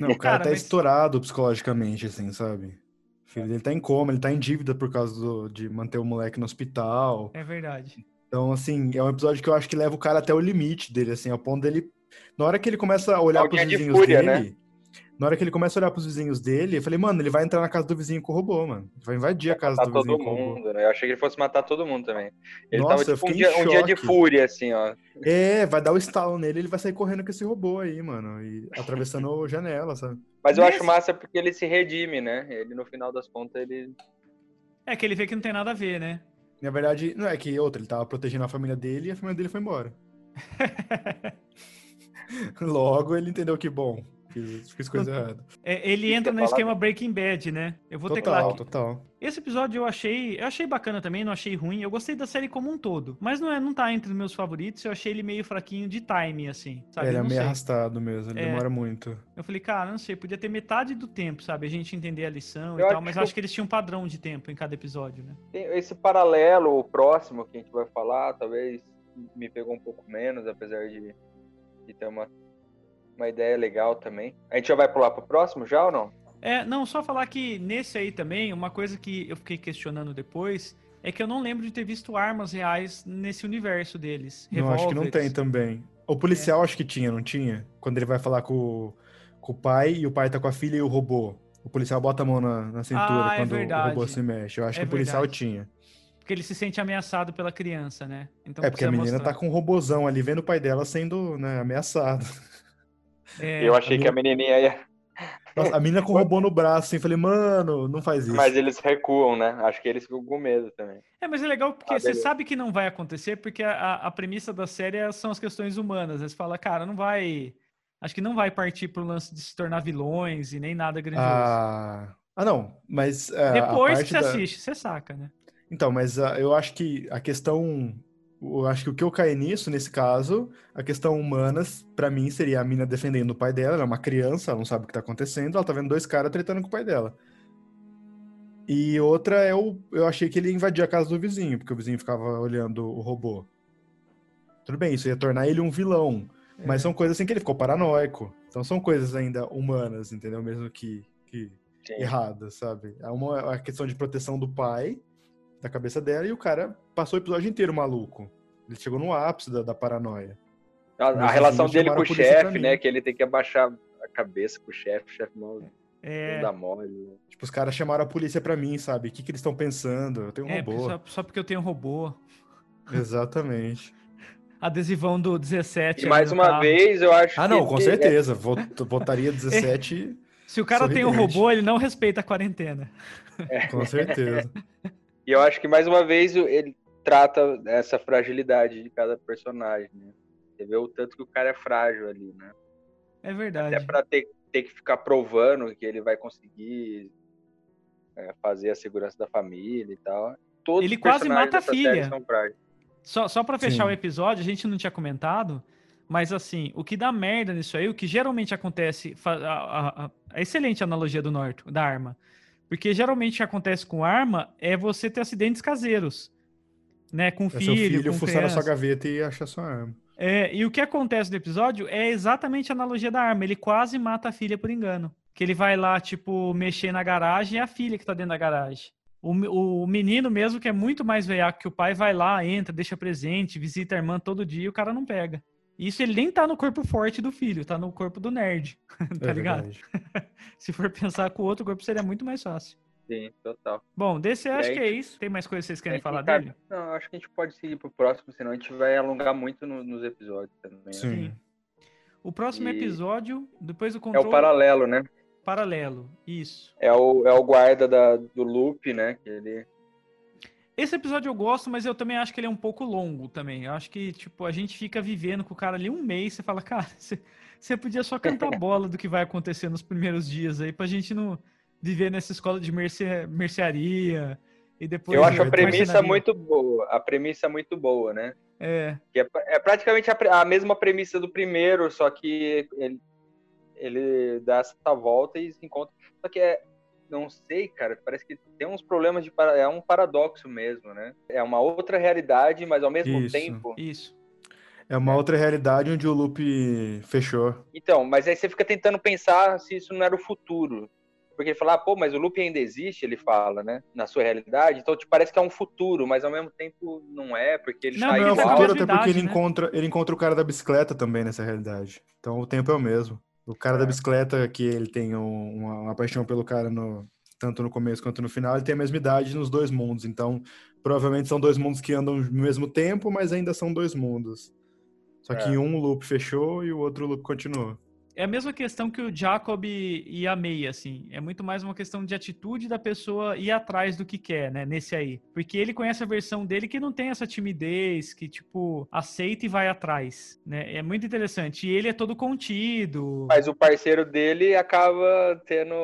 Não, o cara, Cara, tá mas- estourado psicologicamente, assim, sabe? O filho dele tá em coma, ele tá em dívida por causa do- de manter o moleque no hospital. é verdade. Então, assim, é um episódio que eu acho que leva o cara até o limite dele, assim, ao ponto dele. Na hora que ele começa a olhar pros Alguém de vizinhos fúria, dele. né? Na hora que ele começa a olhar pros vizinhos dele, eu falei, mano, ele vai entrar na casa do vizinho com o robô, mano. Ele vai invadir a casa Matar do vizinho todo com o robô. mundo, né? Eu achei que ele fosse matar todo mundo também. Ele Nossa, tava tipo um dia, um dia de fúria, assim, ó. É, vai dar o estalo nele, ele vai sair correndo com esse robô aí, mano. E atravessando janela, sabe? Mas eu acho massa porque ele se redime, né? Ele, no final das contas, ele. É que ele vê que não tem nada a ver, né? Na verdade, não é que outra, ele tava protegendo a família dele e a família dele foi embora. Logo ele entendeu que, bom, fiz, fiz coisa errada. É, ele entra no esquema Breaking Bad, né? Eu vou teclar Total, aqui. total. Esse episódio eu achei, eu achei bacana também, não achei ruim. Eu gostei da série como um todo, mas não é, não tá entre os meus favoritos. Eu achei ele meio fraquinho de timing assim, sabe? ele Eu é meio sei. arrastado mesmo, ele É. demora muito. Eu falei, cara, não sei, podia ter metade do tempo, sabe? A gente entender a lição e Eu tal, acho mas que eu acho que eles tinham um padrão de tempo em cada episódio, né? Tem esse paralelo, o próximo que a gente vai falar, talvez me pegou um pouco menos, apesar de, de ter uma, uma ideia legal também. A gente já vai pular pro próximo já ou não? É, não, só falar que nesse aí também, uma coisa que eu fiquei questionando depois é que eu não lembro de ter visto armas reais nesse universo deles. Não, acho que não tem também. O policial acho que tinha, não tinha? Quando ele vai falar com, o- com o pai e o pai tá com a filha e o robô. O policial bota a mão na, na cintura Ah, é quando o verdade. robô se mexe. Eu acho É que o policial verdade. tinha. Porque ele se sente ameaçado pela criança, né? Então é porque a menina mostrar. tá com um robozão ali, vendo o pai dela sendo né, ameaçado. É, eu achei a que a menininha ia. Nossa, a menina com o robô no braço, assim, falei, mano, não faz isso. Mas eles recuam, né? Acho que eles ficam com medo também. É, mas é legal porque Ah, você beleza. sabe que não vai acontecer, porque a, a premissa da série é- são as questões humanas. Você fala, cara, não vai. Acho que não vai partir pro lance de se tornar vilões e nem nada grandioso. Ah, ah não, mas é, a Depois parte que você da- assiste, você saca, né? Então, mas ah, eu acho que a questão. Eu acho que o que eu caí nisso, nesse caso, a questão humanas, pra mim, seria a mina defendendo o pai dela, ela é uma criança, ela não sabe o que tá acontecendo, ela tá vendo dois caras tretando com o pai dela. E outra é o. Eu achei que ele ia invadir a casa do vizinho, porque o vizinho ficava olhando o robô. Tudo bem, isso ia tornar ele um vilão. Mas É. são coisas assim que ele ficou paranoico. Então são coisas ainda humanas, entendeu? Mesmo que, que erradas, sabe? É uma a questão de proteção do pai, da cabeça dela, e o cara passou o episódio inteiro maluco. Ele chegou no ápice da, da paranoia. A, a relação dele com o chefe, né? Que ele tem que abaixar a cabeça com o chefe, o chefe mal É, não dá mole. né? Tipo, os caras chamaram a polícia pra mim, sabe? O que, que eles estão pensando? Eu tenho um é, robô. só, só porque eu tenho um robô. Exatamente. Adesivão do 17. E mais uma carro. vez, eu acho Ah, não, que com ele- certeza. Vot- Votaria 17, Se o cara tem um Sorridente. robô, ele não respeita a quarentena. com certeza. E eu acho que mais uma vez ele trata essa fragilidade de cada personagem, né? Você vê o tanto que o cara é frágil ali, né? É verdade. Até pra ter, ter que ficar provando que ele vai conseguir é, fazer a segurança da família e tal. Todos Ele quase mata a filha. Só, só para fechar Sim. o episódio, a gente não tinha comentado, mas assim, o que dá merda nisso aí, o que geralmente acontece, a, a- a- a excelente analogia do norte, da arma, porque geralmente o que acontece com arma é você ter acidentes caseiros, né, com É seu filho, filho com fuçar na sua gaveta e achar sua arma. É, e o que acontece no episódio é exatamente a analogia da arma, ele quase mata a filha por engano, que ele vai lá, tipo, mexer na garagem e é a filha que tá dentro da garagem. O, o menino mesmo, que é muito mais veiaco que o pai, vai lá, entra, deixa presente, visita a irmã todo dia e o cara não pega. Isso ele nem tá no corpo forte do filho, tá no corpo do nerd, tá É ligado? Se for pensar com o outro corpo, seria muito mais fácil. Sim, total. Bom, desse eu acho aí, que é isso. Tem mais coisas que vocês querem É que, falar cara, dele? Não, acho que a gente pode seguir pro próximo, senão a gente vai alongar muito no- nos episódios também. né? Sim. O próximo E- episódio, depois do É controle o paralelo, né? paralelo. Isso. É o, é o guarda da, do loop, né? Que ele. Esse episódio eu gosto, mas eu também acho que ele é um pouco longo também. Eu acho que, tipo, a gente fica vivendo com o cara ali um mês, você fala, cara, você, você podia só cantar bola do que vai acontecer nos primeiros dias aí, pra gente não viver nessa escola de merce, mercearia E depois Eu acho a premissa muito boa. A premissa muito boa, né? É, Que é, é praticamente a, a mesma premissa do primeiro, só que ele, ele dá essa volta e se encontra. Só que é. Não sei, cara. Parece que tem uns problemas de. para- É um paradoxo mesmo, né? É uma outra realidade, mas ao mesmo Isso. tempo. isso. É uma outra realidade onde o loop fechou. Então, mas aí você fica tentando pensar se isso não era o futuro. Porque ele fala, ah, pô, mas o loop ainda existe, ele fala, né? Na sua realidade. Então, te parece que é um futuro, mas ao mesmo tempo não é, porque ele Não, tá mas Não é igual. futuro, até porque ele né? encontra, ele encontra o cara da bicicleta também nessa realidade. Então o tempo é o mesmo. O cara da É. bicicleta, que ele tem um- uma, uma paixão pelo cara no, tanto no começo quanto no final, ele tem a mesma idade nos dois mundos. Então, provavelmente são dois mundos que andam no mesmo tempo, mas ainda são dois mundos. Só que É. em um loop fechou e o outro loop continuou. É a mesma questão que o Jacob e a May, assim. É muito mais uma questão de atitude da pessoa ir atrás do que quer, né? Nesse aí. Porque ele conhece a versão dele que não tem essa timidez, que, tipo, aceita e vai atrás, né? É muito interessante. E ele é todo contido. Mas o parceiro dele acaba tendo.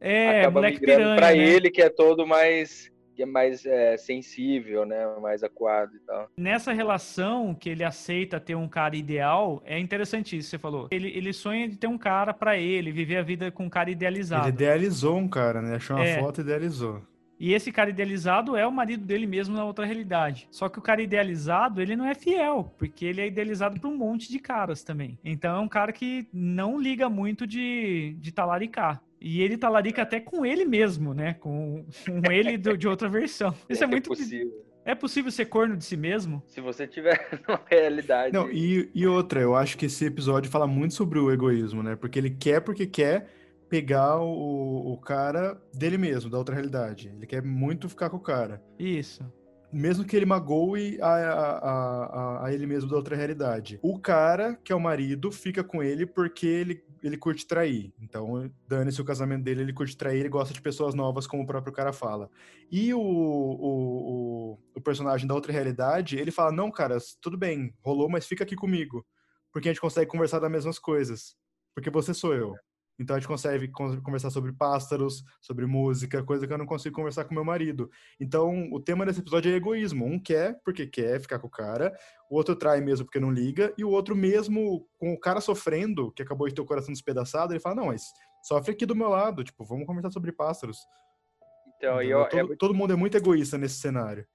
É, acaba migrando piranha, pra né? ele, que é todo mais. Que é mais é, sensível, né? Mais acuado e tal. Nessa relação que ele aceita ter um cara ideal, é interessante isso que você falou. Ele, ele sonha de ter um cara pra ele, viver a vida com um cara idealizado. Ele idealizou um cara, né? Achou uma É. foto e idealizou. E esse cara idealizado é o marido dele mesmo na outra realidade. Só que o cara idealizado, ele não é fiel, porque ele é idealizado por um monte de caras também. Então é um cara que não liga muito de, de talaricar. E ele talarica até com ele mesmo, né? Com, com ele do- de outra versão. Isso é, que muito. possível. É possível ser corno de si mesmo? Se você tiver uma realidade. Não, e, e outra, eu acho que esse episódio fala muito sobre o egoísmo, né? Porque ele quer porque quer pegar o, o cara dele mesmo, da outra realidade. Ele quer muito ficar com o cara. Isso. Mesmo que ele magoe a, a, a, a ele mesmo da outra realidade. O cara, que é o marido, fica com ele porque ele, ele curte trair. Então, dane-se o casamento dele, ele curte trair, ele gosta de pessoas novas, como o próprio cara fala. E o, o, o, personagem da outra realidade, ele fala: Não, cara, tudo bem, rolou, mas fica aqui comigo. Porque a gente consegue conversar das mesmas coisas. Porque você sou eu. Então a gente consegue con- conversar sobre pássaros, sobre música, coisa que eu não consigo conversar com meu marido. Então o tema desse episódio é egoísmo. Um quer porque quer ficar com o cara, o outro trai mesmo porque não liga, e o outro mesmo com o cara sofrendo, que acabou de ter o coração despedaçado, ele fala: Não, mas sofre aqui do meu lado, tipo, vamos conversar sobre pássaros. Então, eu, é todo, todo mundo é muito egoísta nesse cenário.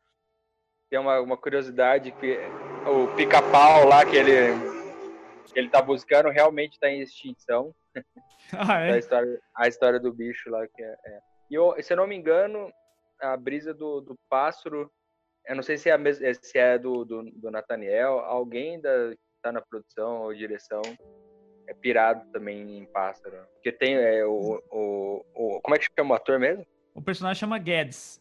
tem uma, uma curiosidade que o pica-pau lá que ele, que ele tá buscando realmente tá em extinção. Ah, A, é? história, a história do bicho lá. Que é, é. E eu, se eu não me engano, a brisa do, do pássaro, eu não sei se é, a mes- se é do, do, do Nathaniel, alguém da, que tá na produção ou direção é pirado também em pássaro. Porque tem é, o, o, o. Como é que chama o ator mesmo? O personagem chama Guedes.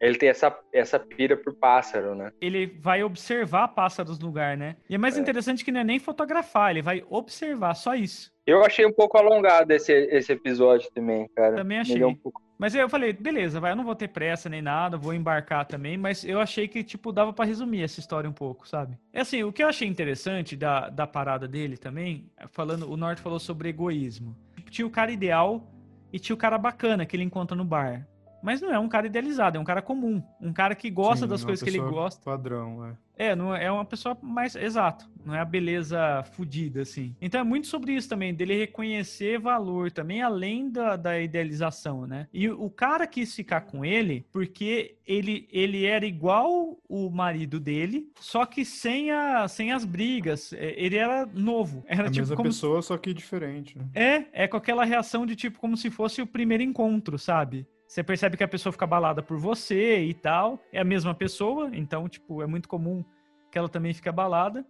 Ele tem essa, essa pira por pássaro, né? Ele vai observar pássaros no lugar, né? E é mais É. interessante que não é nem fotografar, ele vai observar, só isso. Eu achei um pouco alongado esse, esse episódio também, cara. Também achei. um Mas eu falei, beleza, vai, eu não vou ter pressa nem nada, vou embarcar também, mas eu achei que, tipo, dava pra resumir essa história um pouco, sabe? É assim, o que eu achei interessante da, da parada dele também, falando, o Norte falou sobre egoísmo. Tinha o cara ideal e tinha o cara bacana que ele encontra no bar. Mas não é um cara idealizado, é um cara comum. Um cara que gosta Sim, das uma coisas que ele gosta. Padrão, é. É, não é é uma pessoa mais. Exato. Não é a beleza fodida, assim. Então é muito sobre isso também, dele reconhecer valor também, além da, da idealização, né? E o cara quis ficar com ele porque ele, ele era igual o marido dele, só que sem, a, sem as brigas. É, Ele era novo. Era a tipo mesma como pessoa, só que diferente. Né? é, é com aquela reação de tipo como se fosse o primeiro encontro, sabe? Você percebe que a pessoa fica abalada por você e tal. É a mesma pessoa, então, tipo, é muito comum que ela também fique abalada.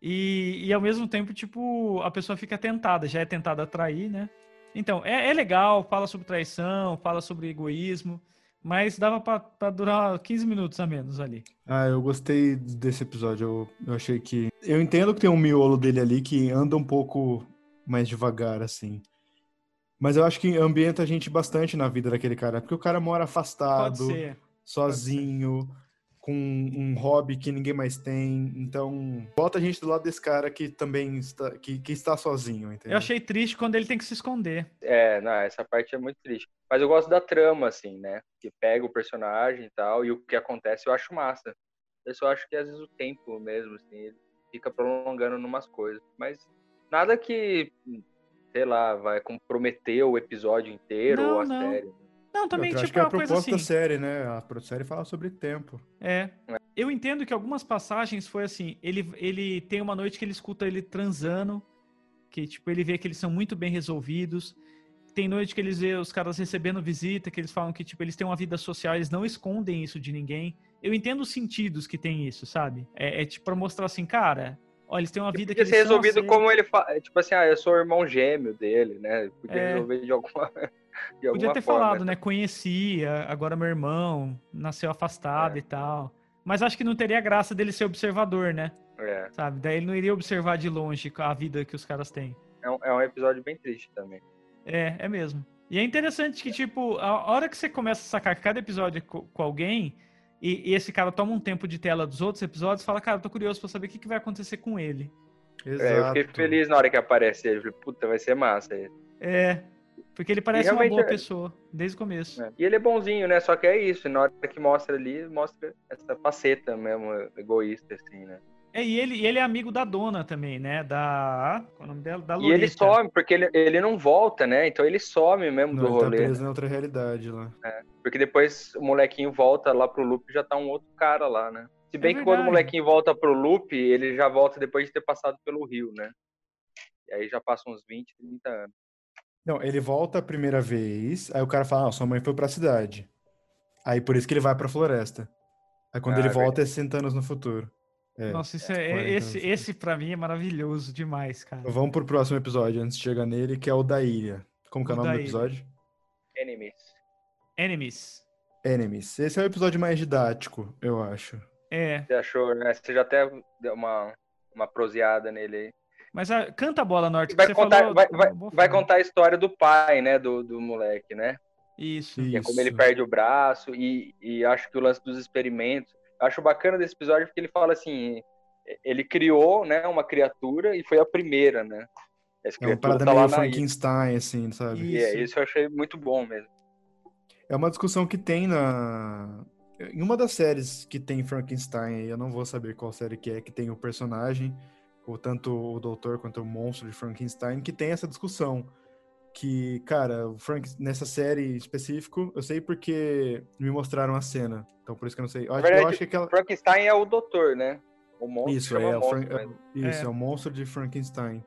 E, e ao mesmo tempo, tipo, a pessoa fica tentada, já é tentada a trair, né? Então, é, é legal, fala sobre traição, fala sobre egoísmo, mas dava pra durar 15 minutos a menos ali. Ah, eu gostei desse episódio. Eu, eu achei que. Eu entendo que tem um miolo dele ali que anda um pouco mais devagar, assim. Mas eu acho que ambienta a gente bastante na vida daquele cara. Porque o cara mora afastado, sozinho, com um hobby que ninguém mais tem. Então, bota a gente do lado desse cara que também está, que, que está sozinho, entendeu? Eu achei triste quando ele tem que se esconder. É, não, essa parte é muito triste. Mas eu gosto da trama, assim, né? Que pega o personagem e tal, e o que acontece eu acho massa. Eu só acho que às vezes o tempo mesmo, assim, ele fica prolongando numas coisas. Mas nada que, sei lá, vai comprometer o episódio inteiro Não, ou a não. série. Não, também, eu acho tipo, que é é a proposta assim. da série, né? A série fala sobre tempo. É. Eu entendo que algumas passagens foi assim, ele, ele tem uma noite que ele escuta ele transando, que tipo, ele vê que eles são muito bem resolvidos. Tem noite que eles vê os caras recebendo visita, que eles falam que tipo, eles têm uma vida social, eles não escondem isso de ninguém. Eu entendo os sentidos que tem isso, sabe? É, é tipo pra mostrar assim, cara, ó, eles têm uma vida que Podia ser resolvido aceitos. como ele fala. Tipo assim, ah, eu sou o irmão gêmeo dele, né? Podia É. resolver de alguma. De Podia ter forma. falado, né? Conhecia, agora meu irmão, nasceu afastado É. e tal. Mas acho que não teria graça dele ser observador, né? É. Sabe? Daí ele não iria observar de longe a vida que os caras têm. É um, é um episódio bem triste também. É, é mesmo. E é interessante que, tipo, a hora que você começa a sacar cada episódio é co- com alguém, e, e esse cara toma um tempo de tela dos outros episódios, fala, cara, eu tô curioso pra saber o que, que vai acontecer com ele. Exato. É, eu fiquei feliz na hora que aparece ele. Falei, puta, vai ser massa. esse. É. Porque ele parece uma boa é- pessoa, desde o começo. É. E ele é bonzinho, né? Só que é isso. Na hora que mostra ali, mostra essa faceta mesmo, egoísta, assim, né? É, e ele, ele é amigo da dona também, né? Da. Qual é o nome dela? Da E ele Lolita. some, porque ele, ele não volta, né? Então ele some mesmo Não, do ele tá rolê. preso em outra realidade lá. Porque depois o molequinho volta lá pro loop e já tá um outro cara lá, né? Se bem que quando o É molequinho volta pro loop, ele já volta depois de ter passado pelo rio, né? E aí já passa uns 20, 30 anos. Não, ele volta a primeira vez, aí o cara fala, ah, sua mãe foi pra cidade. Aí por isso que ele vai pra floresta. Aí quando Ah, ele é volta é 60 anos no futuro. É. Nossa, isso é, 40 esse, anos. esse pra mim é maravilhoso demais, cara. Então Vamos pro próximo episódio antes de chegar nele, que é o da ilha. Como que é o O nome do episódio? Enemies. Enemies. Enemies. Esse é o episódio mais didático, eu acho. É. Você achou, né? Você já até deu uma, uma proseada nele aí. Mas a- canta a bola, Norte, que Vai você contar, falou. vai, tá vai, vai contar a história do pai, né? Do, do moleque, né? Isso. Que é como ele Isso. perde o braço e, e acho que o lance dos experimentos. Acho bacana desse episódio porque ele fala assim, ele criou, né, uma criatura e foi a primeira, né? Essa É uma parada tá meio. Frankenstein, assim, sabe? E é, Isso. isso eu achei muito bom mesmo. É uma discussão que tem na. Em uma das séries que tem Frankenstein, eu não vou saber qual série que é, que tem o personagem, ou tanto o doutor quanto o monstro de Frankenstein, que tem essa discussão. Que, cara, o Frank, nessa série específico, eu sei porque me mostraram a cena. Então por isso que eu não sei. Eu acho, eu verdade, acho que aquela. Frankenstein é o doutor, né? O monstro Isso, é, o monstro, Frank- mas isso, É. é o monstro de Frankenstein.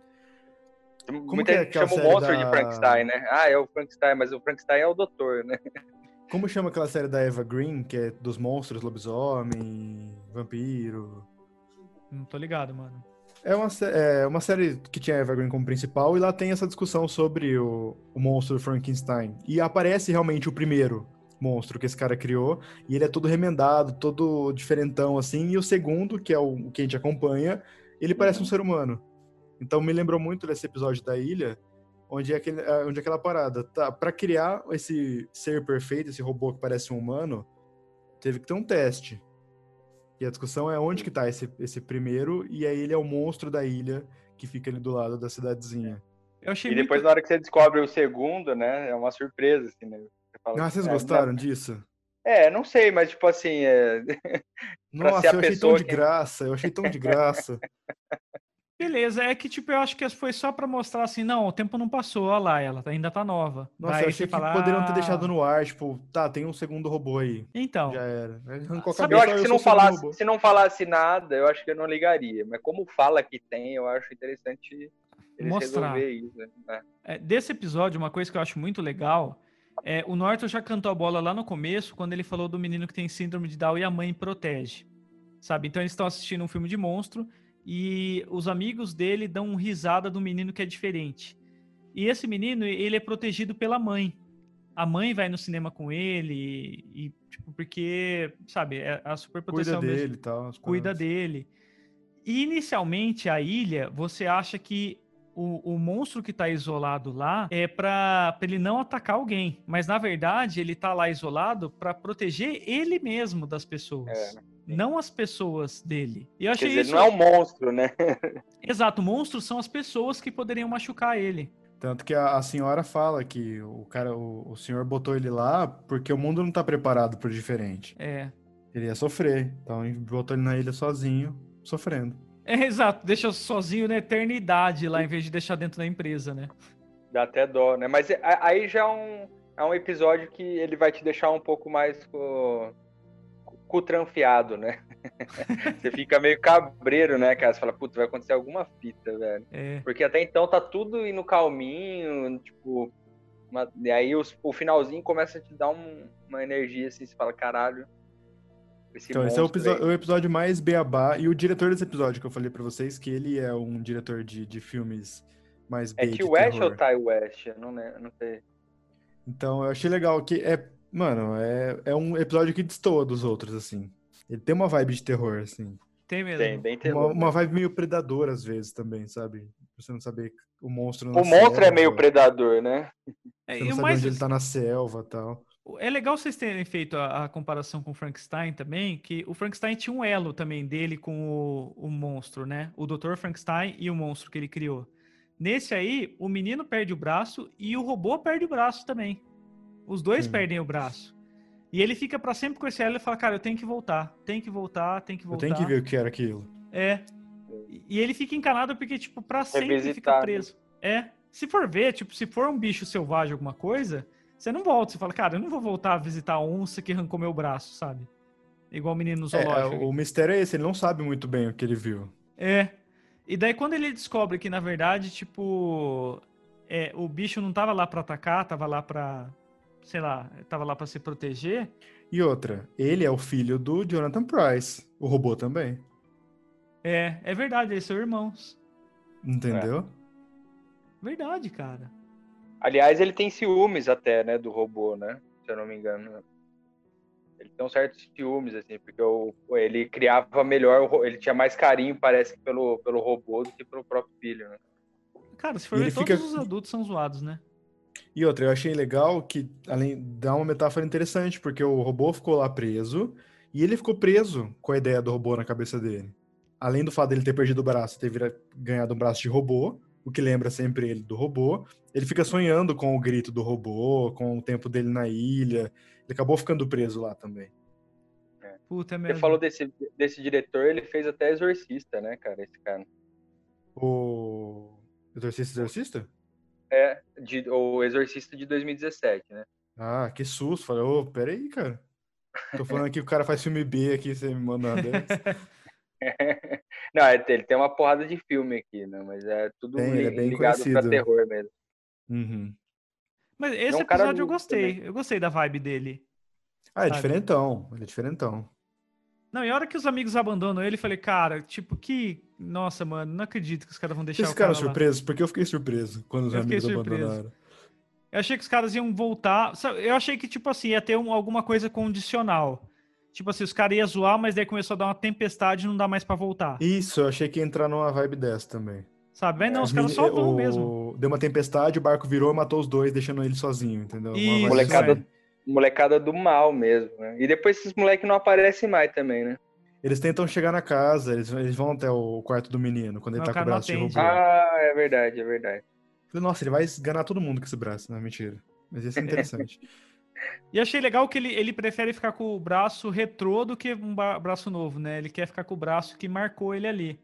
Muita que é gente chama o monstro da- de Frankenstein, né? Ah, é o Frankenstein, mas o Frankenstein é o doutor, né? Como chama aquela série da Eva Green, que é dos monstros, lobisomem, vampiro? Não tô ligado, mano. É uma, é uma série que tinha a Eva Green como principal e lá tem essa discussão sobre o, o monstro Frankenstein. E aparece realmente o primeiro monstro que esse cara criou, e ele é todo remendado, todo diferentão assim, e o segundo, que é o, o que a gente acompanha, ele parece um ser humano. Então me lembrou muito desse episódio da ilha, onde é, aquele, ah, onde é aquela parada. Tá, para criar esse ser perfeito, esse robô que parece um humano, teve que ter um teste. E a discussão é onde que tá esse, esse primeiro, e aí ele é o monstro da ilha que fica ali do lado da cidadezinha. Eu achei E depois, muito... na hora que você descobre o segundo, né? É uma surpresa, assim, né? Você fala, Ah, vocês é, gostaram disso? É, não sei, mas tipo assim, é... Nossa, eu achei tão de graça, eu achei tão de graça. Beleza, é que tipo, eu acho que foi só pra mostrar assim, não, o tempo não passou, olha lá, ela ainda tá nova. Nossa, Daí eu achei que fala, poderiam ter "Ah, deixado no ar, tipo, tá, tem um segundo robô aí. Então, Já era. Arrancou a Sabe- Eu cabeça, acho que se sou não, falasse, se não falasse nada, eu acho que eu não ligaria. Mas como fala que tem, eu acho interessante eles Mostrar. resolver isso. Né? é, desse episódio, uma coisa que eu acho muito legal é o Norton já cantou a bola lá no começo, quando ele falou do menino que tem síndrome de Down e a mãe protege. Sabe? Então eles estão assistindo um filme de monstro e os amigos dele dão risada do menino que é diferente. E esse menino, ele é protegido pela mãe. A mãe vai no cinema com ele e, tipo, porque, sabe, é a super Cuida proteção mesmo dele e tal. cuida dele. E inicialmente a ilha, você acha que o, o monstro que tá isolado lá é pra pra ele não atacar alguém, mas na verdade ele tá lá isolado pra proteger ele mesmo das pessoas. É. não as pessoas dele. E eu Quer achei dizer, isso. ele não é um monstro, né? Exato, monstros são as pessoas que poderiam machucar ele. Tanto que a, a senhora fala que o cara, o, o senhor botou ele lá porque o mundo não tá preparado pro diferente. É. Ele ia sofrer. Então ele botou ele na ilha sozinho, sofrendo. É, exato, deixa sozinho na eternidade lá, em vez de deixar dentro da empresa, né? Dá até dó, né? Mas é- aí já é um, é um episódio que ele vai te deixar um pouco mais com, com o tranfiado, né? Você fica meio cabreiro, né, cara? Você fala, putz, vai acontecer alguma fita, velho. É. Porque até então tá tudo indo calminho, tipo. uma- e aí os- o finalzinho começa a te dar um- uma energia assim, você fala, caralho. Esse Então, esse é o, aí." o episódio mais beabá. E o diretor desse episódio que eu falei pra vocês, que ele é um diretor de, de filmes mais É B de T West terror. ou Ty West? Eu não, lembro, não sei. Então, eu achei legal que é, mano, é, é um episódio que destoa dos outros, assim. Ele tem uma vibe de terror, assim. Tem mesmo. Tem, bem Uma, terror. uma vibe meio predador, às vezes, também, sabe? Você não saber o monstro na O monstro é meio predador, né? É, Você não o sabe mais, onde ele tá na selva e tal. é legal vocês terem feito a, a comparação com o Frankenstein também, que o Frankenstein tinha um elo também dele com o, o monstro, né? O Dr. Frankenstein e o monstro que ele criou. Nesse aí, o menino perde o braço e o robô perde o braço também. Os dois Sim. perdem o braço. E ele fica pra sempre com esse elo e fala, cara, eu tenho que voltar, tem que voltar, tem que Eu voltar. tenho que ver o que era aquilo. É. E- ele fica encanado porque, tipo, pra sempre fica Revisitar, né? preso. É. Se for ver, tipo, se for um bicho selvagem, alguma coisa, você não volta. Você fala, cara, eu não vou voltar a visitar a onça que arrancou meu braço, sabe? Igual o menino no É, zoológico. o mistério é esse, ele não sabe muito bem o que ele viu. É. E daí quando ele descobre que, na verdade, tipo, é, o bicho não tava lá pra atacar, tava lá pra, sei lá, tava lá pra se proteger. E outra, ele é o filho do Jonathan Price, o robô também. É, é verdade, eles são irmãos. Entendeu? Verdade, cara. Aliás, ele tem ciúmes até, né, do robô, né? Se eu não me engano. Ele tem um certo ciúmes, assim, porque o, ele criava melhor, ele tinha mais carinho, parece que pelo, pelo robô do que pelo próprio filho, né? Cara, se for ver, ele todos fica- os adultos são zoados, né? E outra, eu achei legal que, além, dá uma metáfora interessante, porque o robô ficou lá preso, e ele ficou preso com a ideia do robô na cabeça dele. Além do fato dele ter perdido o braço, ter vira- ganhado um braço de robô, o que lembra sempre ele do robô, ele fica sonhando com o grito do robô, com o tempo dele na ilha. Ele acabou ficando preso lá também. Puta, é Você mesmo. falou desse, desse diretor, ele fez até Exorcista, né, cara, esse cara. O. Exorcista Exorcista? É, de, o Exorcista de 2017, né? Ah, que susto. Falei, ô, peraí, cara. Tô falando aqui que o cara faz filme B aqui, você me manda. Não, é- ele tem uma porrada de filme aqui, né? Mas é tudo Tem, é li- bem ligado pra conhecido. terror mesmo. Uhum. Mas esse um cara episódio eu gostei. Eu gostei da vibe dele. Ah, é Sabe? diferentão. Ele é diferentão. Não, e a hora que os amigos abandonam ele, eu falei, cara, tipo, que. Nossa, mano, não acredito que os caras vão deixar Vocês o cara ficaram lá. surpresos? Porque eu fiquei surpreso quando os Eu fiquei amigos surpreso. abandonaram. Eu achei que os caras iam voltar. sabe, Eu achei que, tipo assim, ia ter um- alguma coisa condicional. Tipo assim, os caras iam zoar, mas daí começou a dar uma tempestade e não dá mais pra voltar. Isso, eu achei que ia entrar numa vibe dessa também. Sabe? Mas não, os Os caras só vão o- mesmo. Deu uma tempestade, o barco virou e matou os dois, deixando ele sozinho, entendeu? Isso, Molecada, assim. Molecada do mal mesmo, né? E depois esses moleques não aparecem mais também, né? Eles tentam chegar na casa, eles, eles vão até o quarto do menino, quando ele Mas tá com o não braço de atende. robô. Ah, é verdade, é verdade. Falei, Nossa, ele vai esganar todo mundo com esse braço. Não, mentira. Mas isso é interessante. E achei legal que ele, ele prefere ficar com o braço retrô do que um braço novo, né? Ele quer ficar com o braço que marcou ele ali.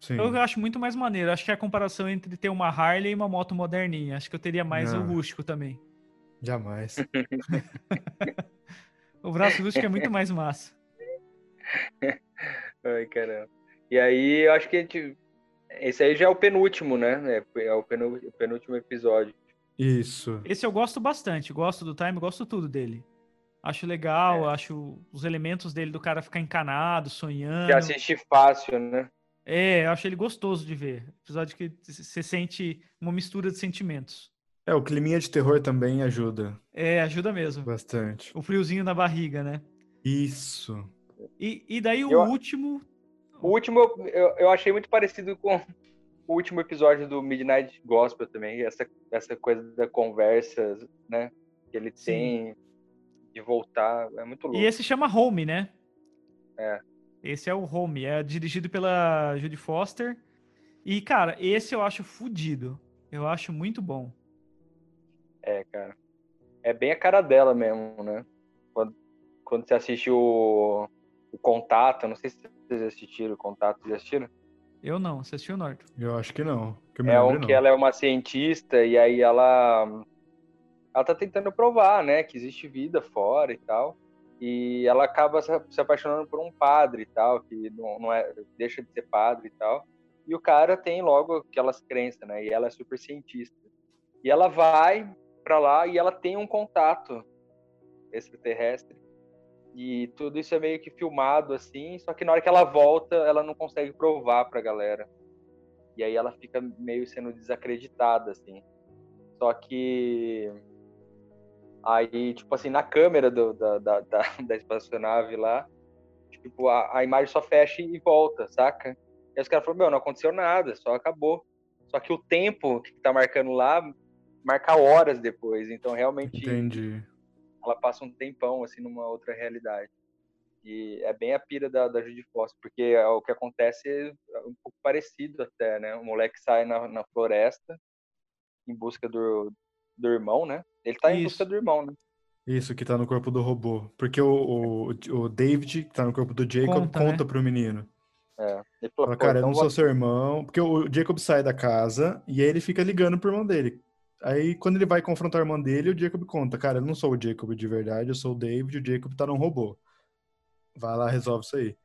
Sim. Eu acho muito mais maneiro. Acho que é a comparação entre ter uma Harley e uma moto moderninha. Acho que eu teria mais o Não. rústico também. Jamais. O braço rústico é muito mais massa. Ai, caramba. E aí, eu acho que a gente... esse aí já é o penúltimo, né? É, é o penú- o penúltimo episódio. Isso. Esse eu gosto bastante. Gosto do time, gosto tudo dele. Acho legal, acho os elementos dele do cara ficar encanado, sonhando. Que assiste fácil, né? É, eu acho ele gostoso de ver. Episódio que você sente uma mistura de sentimentos. É, o climinha de terror também ajuda É, ajuda mesmo. bastante. O friozinho na barriga, né? Isso. E, e daí o Eu- último. O último eu, eu, eu achei muito parecido com o último episódio do Midnight Gospel também. Essa, essa coisa da conversa, né? Que ele Sim. tem de voltar. É muito louco. E esse chama Home, né? Esse é o Home, é dirigido pela Judy Foster. E, cara, esse eu acho fudido. Eu acho muito bom. É, cara. É bem a cara dela mesmo, né? Quando, quando você assiste o, o Contato, não sei se vocês assistiram o Contato, já assistiram? Eu não, você assistiu o Norton? Eu acho que não. Que é um que ela é uma cientista e aí ela ela tá tentando provar, né, que existe vida fora e tal. E ela acaba se apaixonando por um padre e tal, que não, não é, deixa de ser padre e tal. E o cara tem logo aquelas crenças, né? E ela é super cientista. E ela vai para lá e ela tem um contato extraterrestre. E tudo isso é meio que filmado assim, só que na hora que ela volta, ela não consegue provar pra galera. E aí ela fica meio sendo desacreditada assim. Só que aí, tipo assim, na câmera do, da, da, da, da espaçonave lá, tipo, a, a imagem só fecha e volta, saca? E os caras falaram, meu, não aconteceu nada, só acabou. Só que o tempo que tá marcando lá marca horas depois. Então, realmente. Entendi. Ela passa um tempão, assim, numa outra realidade. E é bem a pira da, da Judy Foster, porque é o que acontece é um pouco parecido até, né? O moleque sai na, na floresta em busca do, do irmão, né? Ele tá em busca do irmão, né? Isso, que tá no corpo do robô. Porque o, o, o David, que tá no corpo do Jacob, conta, conta né? pro menino. É. Ele falou, fala, cara, então eu não sou seu irmão. Porque o Jacob sai da casa e aí ele fica ligando pro irmão dele. Aí, quando ele vai confrontar o irmão dele, o Jacob conta, cara, eu não sou o Jacob de verdade, eu sou o David, o Jacob tá num robô. Vai lá, resolve isso aí.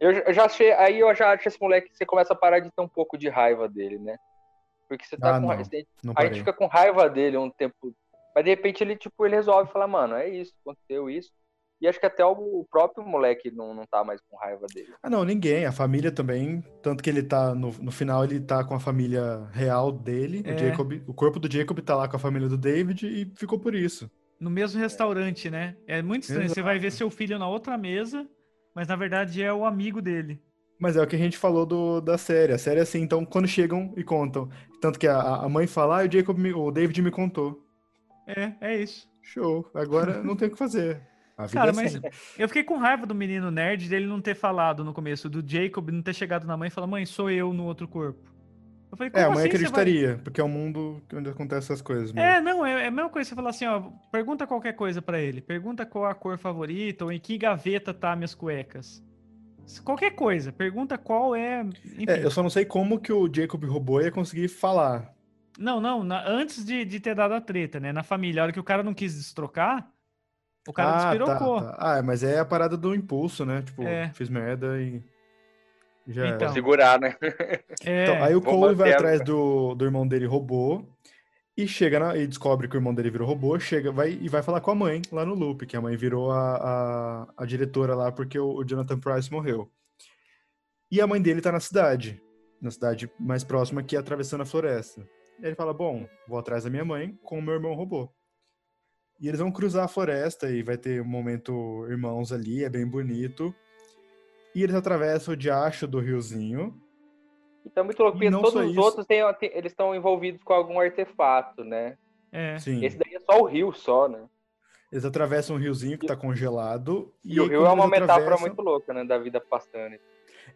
Eu já achei, aí eu já acho esse moleque, você começa a parar de ter um pouco de raiva dele, né? Porque você tá ah, com não, raiva. Não a gente fica com raiva dele um tempo. Mas de repente ele, tipo, ele resolve falar, mano, é isso, aconteceu isso. E acho que até o próprio moleque não, não tá mais com raiva dele. Ah, não, ninguém. A família também. Tanto que ele tá, no, no final, ele tá com a família real dele. É. O, Jacob, o corpo do Jacob tá lá com a família do David e ficou por isso. No mesmo restaurante, né? É muito estranho. Exato. Você vai ver seu filho na outra mesa, mas na verdade é o amigo dele. Mas é o que a gente falou do, da série. A série é assim, então, quando chegam e contam. Tanto que a, a mãe fala, ah, o Jacob, me, o David me contou. É, é isso. Show. Agora não tem o que fazer. Cara, é mas assim. eu fiquei com raiva do menino nerd dele não ter falado no começo, do Jacob não ter chegado na mãe e falar, mãe, sou eu no outro corpo. Eu falei, é, a mãe assim acreditaria, vai... porque é o um mundo onde acontecem essas coisas. Mesmo. É, não, é, é, a mesma coisa você falar assim, ó, pergunta qualquer coisa para ele, pergunta qual a cor favorita ou em que gaveta tá minhas cuecas. Qualquer coisa, pergunta qual é. Enfim. É, eu só não sei como que o Jacob robô ia conseguir falar. Não, não, na, antes de, de ter dado a treta, né? Na família, a hora que o cara não quis destrocar, o cara ah, despirocou. Tá, tá. Ah, mas é a parada do impulso, né? Tipo, é. fiz merda e. Já então. Segurar, né? É. Então, aí o Cole vai atrás do, do irmão dele robô e chega na, e descobre que o irmão dele virou robô, chega vai, e vai falar com a mãe lá no loop, que a mãe virou a, a, a diretora lá porque o, o, Jonathan Price morreu. E a mãe dele tá na cidade, na cidade mais próxima que é atravessando a floresta. E ele fala: Bom, vou atrás da minha mãe com o meu irmão robô. E eles vão cruzar a floresta e vai ter um momento irmãos ali, é bem bonito. E eles atravessam o diacho do riozinho. Então, muito louco, porque todos os isso. outros têm, eles estão envolvidos com algum artefato, né? É. Sim. Esse daí é só o rio, só, né? Eles atravessam um riozinho que tá congelado. E, e o rio é uma metáfora atravessam... muito louca, né? Da vida pastando.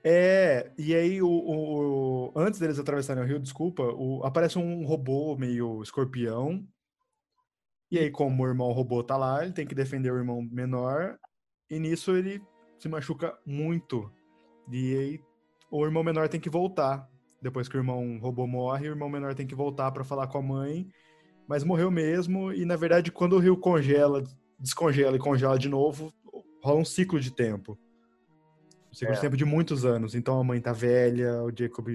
É, e aí o, o, o, antes deles atravessarem o rio, desculpa, o, aparece um robô meio escorpião e aí, como o irmão robô tá lá, ele tem que defender o irmão menor. E nisso ele se machuca muito. E aí o irmão menor tem que voltar. Depois que o irmão robô morre, o irmão menor tem que voltar para falar com a mãe. Mas morreu mesmo. E na verdade, quando o rio congela, descongela e congela de novo, rola um ciclo de tempo. Um ciclo é. de tempo de muitos anos. Então a mãe tá velha, o Jacob.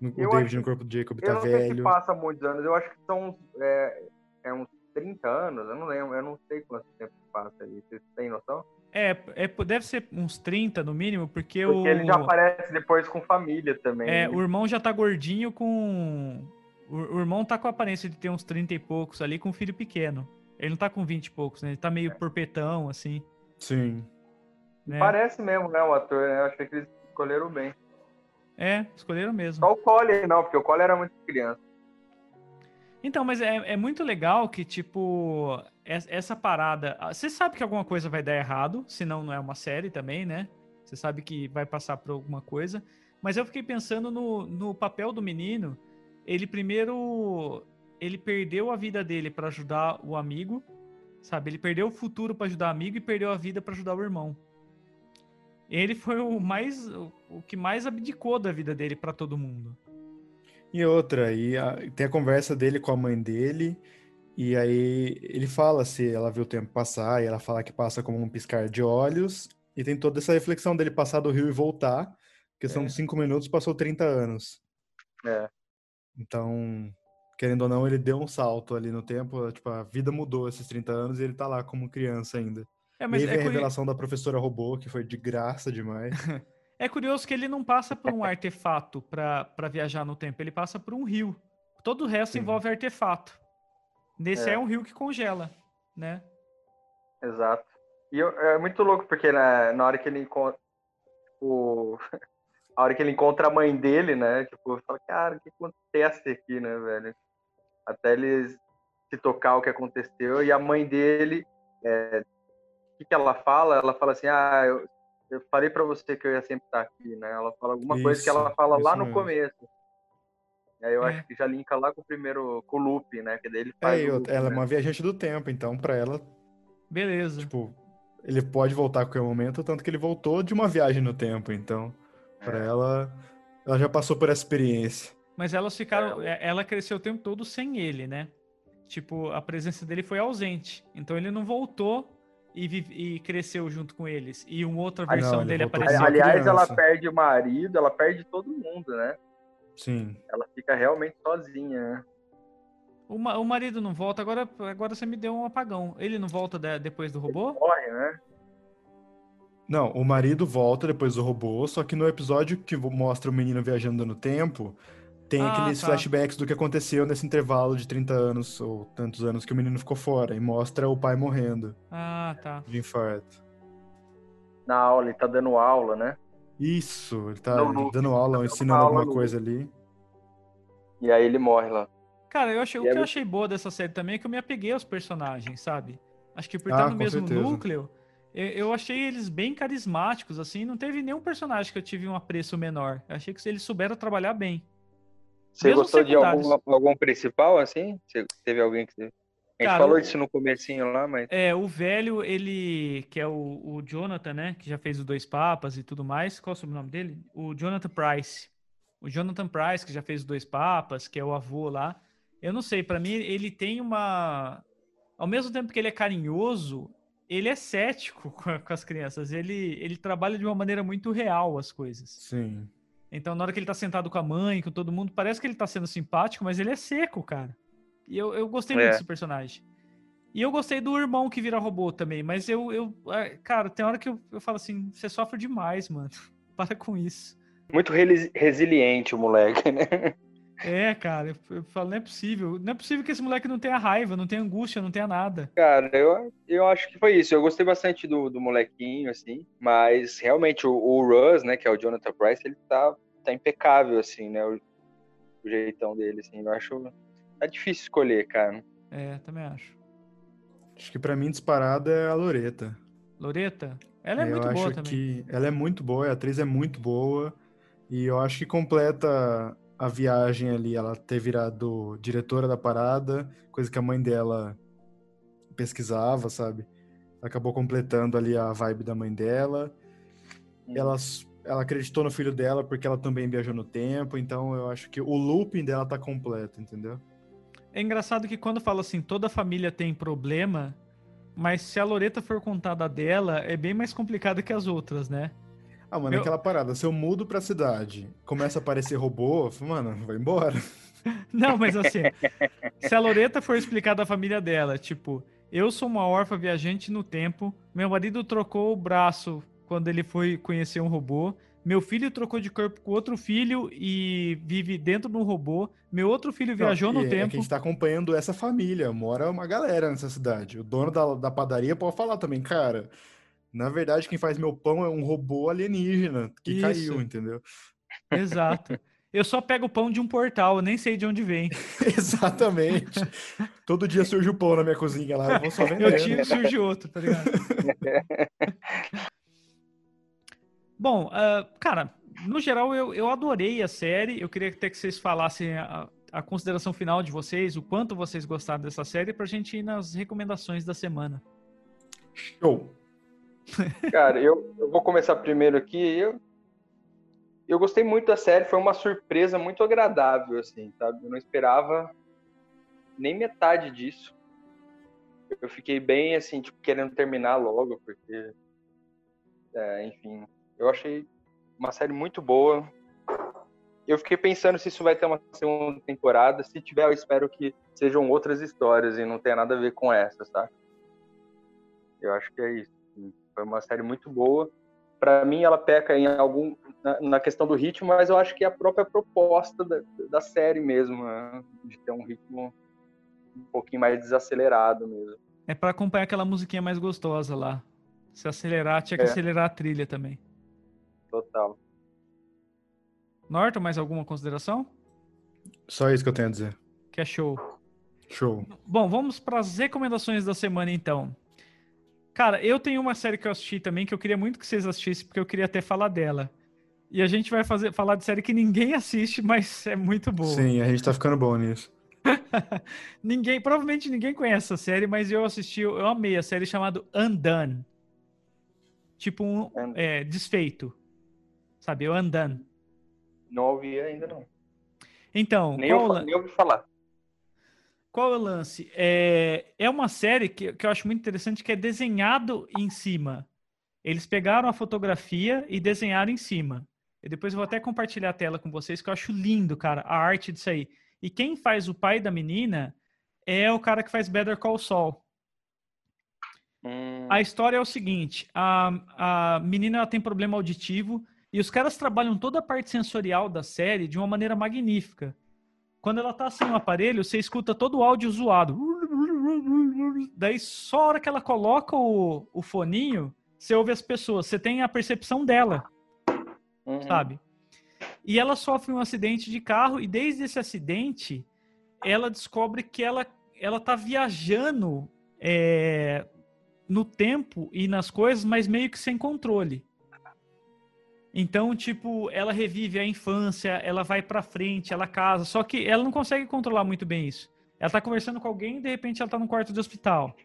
O eu David acho, no corpo do Jacob tá velho. Eu não sei se passa muitos anos. Eu acho que são é, é uns 30 anos, eu não lembro, eu não sei quanto tempo passa aí. Vocês têm noção? É, é, deve ser uns 30 no mínimo, porque, porque o. ele já aparece depois com família também. É, né? o irmão já tá gordinho com. O, o, irmão tá com a aparência de ter uns 30 e poucos ali com um filho pequeno. Ele não tá com 20 e poucos, né? Ele tá meio é. porpetão, assim. Sim. Né? Parece mesmo, né, o ator, né? Eu achei que eles escolheram bem. É, escolheram mesmo. Só o Cole, não, porque o Cole era muito criança. Então, mas é, é muito legal que, tipo, essa parada. Você sabe que alguma coisa vai dar errado, senão não é uma série também, né? Você sabe que vai passar por alguma coisa. Mas eu fiquei pensando no, no papel do menino. Ele primeiro. Ele perdeu a vida dele para ajudar o amigo. Sabe? Ele perdeu o futuro para ajudar o amigo e perdeu a vida para ajudar o irmão. Ele foi o mais. O que mais abdicou da vida dele para todo mundo. E outra, e a, tem a conversa dele com a mãe dele, e aí ele fala se ela viu o tempo passar, e ela fala que passa como um piscar de olhos, e tem toda essa reflexão dele passar do rio e voltar, que são É. cinco minutos, passou 30 anos. É. Então, querendo ou não, ele deu um salto ali no tempo, tipo, a vida mudou esses 30 anos e ele tá lá como criança ainda. É, e mas aí é, a revelação da professora robô, que foi de graça demais. é curioso que ele não passa por um artefato para viajar no tempo, ele passa por um rio. Todo o resto Sim. envolve artefato. Nesse é. É. um rio que congela, né? Exato. E eu- é muito louco, porque na, na hora que ele encontra. O, a hora que ele encontra a mãe dele, né? Tipo, fala, cara, o que acontece aqui, né, velho? Até eles se tocar o que aconteceu. E a mãe dele, é, o que, que ela fala? Ela fala assim, ah, eu, eu falei pra você que eu ia sempre estar aqui, né? Ela fala alguma coisa que ela Isso, fala lá isso no mesmo. começo. E aí eu É. acho que já linka lá com o primeiro, com o loop, né? Que daí ele É, faz e outra, loop, ela é né? uma viajante do tempo, então pra ela, Beleza. tipo, ele pode voltar a qualquer momento, tanto que ele voltou de uma viagem no tempo, então, pra É. ela, ela já passou por essa experiência. Mas elas ficaram. é, Ela cresceu o tempo todo sem ele, né? Tipo, a presença dele foi ausente. Então ele não voltou e, e cresceu junto com eles. E uma outra Ah, não, versão ele dele apareceu. Aliás, ela criança. perde o marido, ela perde todo mundo, né? Sim. Ela fica realmente sozinha, né? O, ma- o marido não volta, agora, agora você me deu um apagão. Ele não volta de- depois do robô? Morre, né? Não, o marido volta depois do robô, só que no episódio que mostra o menino viajando no tempo, tem Ah, aqueles tá. flashbacks do que aconteceu nesse intervalo de 30 anos ou tantos anos que o menino ficou fora, e mostra o pai morrendo Ah, tá. de infarto. Na aula, ele tá dando aula, né? Isso, ele tá No loop, dando aula, dando ensinando aula alguma no coisa ali. E aí ele morre lá. Cara, eu achei, o que eu achei boa dessa série também é que eu me apeguei aos personagens, sabe? Acho que por Ah, estar no com mesmo certeza. núcleo, eu, eu achei eles bem carismáticos, assim. Não teve nenhum personagem que eu tive um apreço menor. Eu achei que eles souberam trabalhar bem. Você Mesmo gostou de algum, algum principal, assim? Você teve alguém que... A gente Cara, falou o- disso no comecinho lá, mas... É, o velho, ele. Que é o, o Jonathan, né? Que já fez o Dois Papas e tudo mais. Qual é o sobrenome dele? O Jonathan Price. O Jonathan Price, que já fez o Dois Papas, que é o avô lá. Eu não sei, pra mim ele tem uma. Ao mesmo tempo que ele é carinhoso, ele é cético com, a- com as crianças. Ele, ele trabalha de uma maneira muito real as coisas. Sim. Então, na hora que ele tá sentado com a mãe, com todo mundo, parece que ele tá sendo simpático, mas ele é seco, cara. E eu, eu gostei muito É. desse personagem. E eu gostei do irmão que vira robô também, mas eu, eu ah, cara, tem hora que eu, eu falo assim, você sofre demais, mano. Para com isso. Muito resiliente o moleque, né? É, cara, eu, eu falo, não é possível. Não é possível que esse moleque não tenha raiva, não tenha angústia, não tenha nada. Cara, eu, eu acho que foi isso. Eu gostei bastante do, do molequinho, assim. Mas, realmente, o, o Russ, né, que é o Jonathan Price, ele tá, tá impecável, assim, né? O, o jeitão dele, assim. Eu acho... Tá difícil escolher, cara. É, também acho. Acho que pra mim disparada é a Loreta. Loreta, ela é eu muito acho boa também. que ela é muito boa, a atriz é muito boa, e eu acho que completa a viagem ali, ela ter virado diretora da parada, coisa que a mãe dela pesquisava, sabe? Acabou completando ali a vibe da mãe dela. Ela, ela acreditou no filho dela porque ela também viajou no tempo, então eu acho que o looping dela tá completo, entendeu? É engraçado que quando fala assim, toda família tem problema, mas se a Loreta for contada dela, é bem mais complicado que as outras, né? Ah, mano, Eu- aquela parada, se eu mudo pra cidade, começa a aparecer robô, mano, vai embora. Não, mas assim, se a Loreta for explicar da família dela, tipo, eu sou uma órfã viajante no tempo, meu marido trocou o braço quando ele foi conhecer um robô, meu filho trocou de corpo com outro filho e vive dentro de um robô, meu outro filho viajou Não, no É tempo. que a gente tá acompanhando essa família, mora uma galera nessa cidade. O dono da, da padaria pode falar também, cara. Na verdade, quem faz meu pão é um robô alienígena que Isso. caiu, entendeu? Exato. Eu só pego o pão de um portal, eu nem sei de onde vem. Exatamente. Todo dia surge o pão na minha cozinha lá, eu vou só vender. Eu tiro e surge outro, tá ligado? Bom, uh, cara, no geral eu, eu adorei a série. Eu queria até que vocês falassem a, a consideração final de vocês, o quanto vocês gostaram dessa série, pra gente ir nas recomendações da semana. Show! Cara, eu, eu vou começar primeiro aqui. Eu, eu gostei muito da série, foi uma surpresa muito agradável, assim, sabe? Eu não esperava nem metade disso. Eu fiquei bem, assim, tipo, querendo terminar logo, porque, é, enfim, eu achei uma série muito boa. Eu fiquei pensando se isso vai ter uma segunda temporada. Se tiver, eu espero que sejam outras histórias e não tenha nada a ver com essa, tá? Eu acho que é isso. Foi uma série muito boa. Para mim, ela peca em algum na, na, questão do ritmo, mas eu acho que é a própria proposta da, da série mesmo, né? de ter um ritmo um pouquinho mais desacelerado mesmo. É para acompanhar aquela musiquinha mais gostosa lá. Se acelerar, tinha que é. acelerar a trilha também. Total. Norton, mais alguma consideração? Só isso que eu tenho a dizer. Que é show. Show. Bom, vamos para as recomendações da semana então. Cara, eu tenho uma série que eu assisti também que eu queria muito que vocês assistissem, porque eu queria até falar dela. E a gente vai fazer, falar de série que ninguém assiste, mas é muito boa. Sim, a gente tá ficando bom nisso. ninguém, provavelmente ninguém conhece essa série, mas eu assisti, eu amei a série chamada Undone. Tipo um é, desfeito. Sabe, o Undone. Não ouvi ainda não. Então, nem, eu, nem ouvi falar. Qual é o lance? É, é uma série que, que eu acho muito interessante que é desenhado em cima. Eles pegaram a fotografia e desenharam em cima. E depois eu vou até compartilhar a tela com vocês, que eu acho lindo, cara, a arte disso aí. E quem faz o pai da menina é o cara que faz Better Call Saul. Hum. A história é o seguinte: a, a menina tem problema auditivo e os caras trabalham toda a parte sensorial da série de uma maneira magnífica. Quando ela tá sem o aparelho, você escuta todo o áudio zoado. Daí, só a hora que ela coloca o, o foninho, você ouve as pessoas. Você tem a percepção dela. Uhum. Sabe? E ela sofre um acidente de carro, e desde esse acidente, ela descobre que ela, ela tá viajando é, no tempo e nas coisas, mas meio que sem controle. Então, tipo, ela revive a infância, ela vai pra frente, ela casa, só que ela não consegue controlar muito bem isso. Ela tá conversando com alguém e de repente ela tá no quarto de hospital.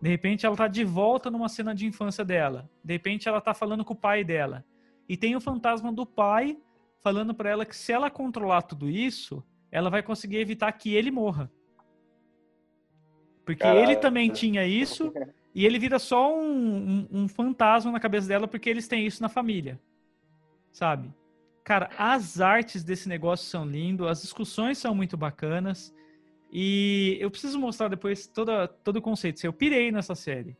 De repente ela tá de volta numa cena de infância dela. De repente ela tá falando com o pai dela. E tem o fantasma do pai falando para ela que se ela controlar tudo isso, ela vai conseguir evitar que ele morra. Porque ele também tinha isso e ele vira só um, um, um fantasma na cabeça dela porque eles têm isso na família sabe? Cara, as artes desse negócio são lindas, as discussões são muito bacanas. E eu preciso mostrar depois toda, todo o conceito. Eu pirei nessa série.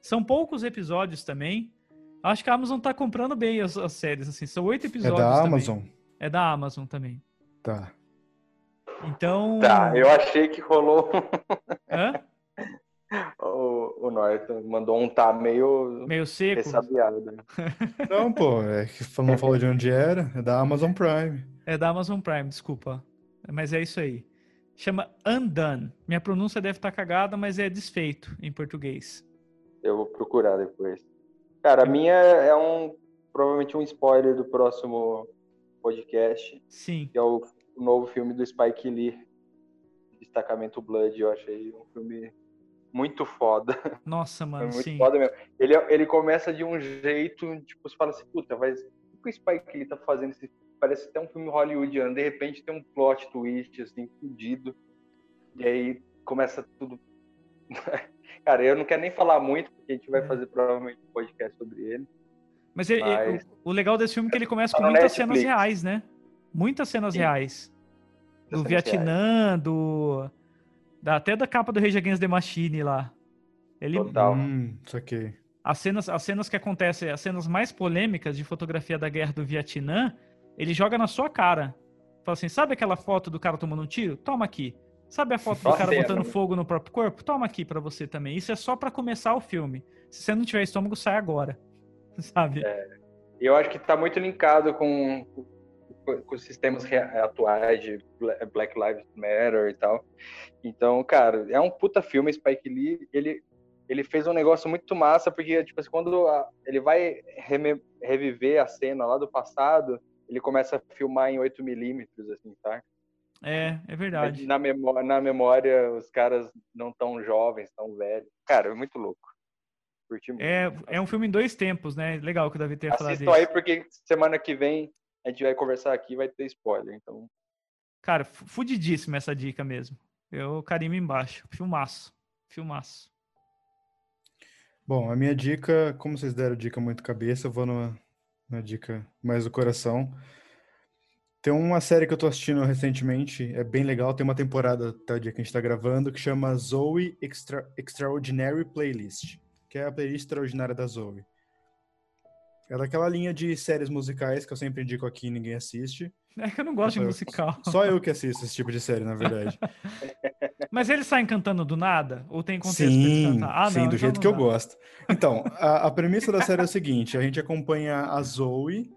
São poucos episódios também. Acho que a Amazon tá comprando bem as, as séries, assim. São oito episódios. É da também. Amazon? É da Amazon também. Tá. Então. Tá, eu achei que rolou. Hã? O, o Norton mandou um tá meio. Meio seco. Ressabiado. Não, pô, é que não falou de onde era. É da Amazon Prime. É da Amazon Prime, desculpa. Mas é isso aí. Chama Undone. Minha pronúncia deve estar cagada, mas é desfeito em português. Eu vou procurar depois. Cara, a minha é um. Provavelmente um spoiler do próximo podcast. Sim. Que é o novo filme do Spike Lee. Destacamento Blood. Eu achei um filme muito foda. Nossa, mano, muito sim. foda mesmo. Ele, ele começa de um jeito, tipo, você fala assim, puta, mas o que o Spike Lee tá fazendo? Parece até um filme hollywoodiano. De repente tem um plot twist, assim, fudido. E aí começa tudo... Cara, eu não quero nem falar muito, porque a gente vai é. fazer provavelmente um podcast sobre ele. Mas, ele, mas... o, o, legal desse filme é que ele começa com muitas Netflix. cenas reais, né? Muitas cenas Sim. reais. Do Vietnã, reais. do Dá até da capa do Rage Against the Machine lá. Ele... Total. Hum, isso aqui. As cenas, as cenas que acontecem, as cenas mais polêmicas de fotografia da guerra do Vietnã, ele joga na sua cara. Fala assim, sabe aquela foto do cara tomando um tiro? Toma aqui. Sabe a foto do cara botando fogo no próprio corpo? Toma aqui para você também. Isso é só para começar o filme. Se você não tiver estômago, sai agora. Sabe? É, eu acho que tá muito linkado com com os sistemas atuais de Black Lives Matter e tal. Então, cara, é um puta filme, Spike Lee, ele, ele fez um negócio muito massa, porque, tipo assim, quando a, ele vai reviver a cena lá do passado, ele começa a filmar em 8mm, assim, tá? É, é verdade. Na memória, na memória, os caras não tão jovens, tão velhos. Cara, é muito louco. Curti muito. É, é um filme em dois tempos, né? Legal que o Davi tenha falado isso. aí, porque semana que vem a gente vai conversar aqui vai ter spoiler, então... Cara, fu- fudidíssima essa dica mesmo. Eu carimbo embaixo. Filmaço. Filmaço. Bom, a minha dica, como vocês deram dica muito cabeça, eu vou numa, numa dica mais do coração. Tem uma série que eu tô assistindo recentemente, é bem legal, tem uma temporada até o dia que a gente tá gravando, que chama Zoe Extra- Extraordinary Playlist, que é a playlist extraordinária da Zoe. É daquela linha de séries musicais que eu sempre indico aqui e ninguém assiste. É que eu não gosto de Eu- musical. Só eu que assisto esse tipo de série, na verdade. Mas eles saem cantando do nada? Ou tem contexto pra eles Sim, cantar? Ah, sim, não, do então jeito não que eu dá. gosto. Então, a, a premissa da série é o seguinte: a gente acompanha a Zoe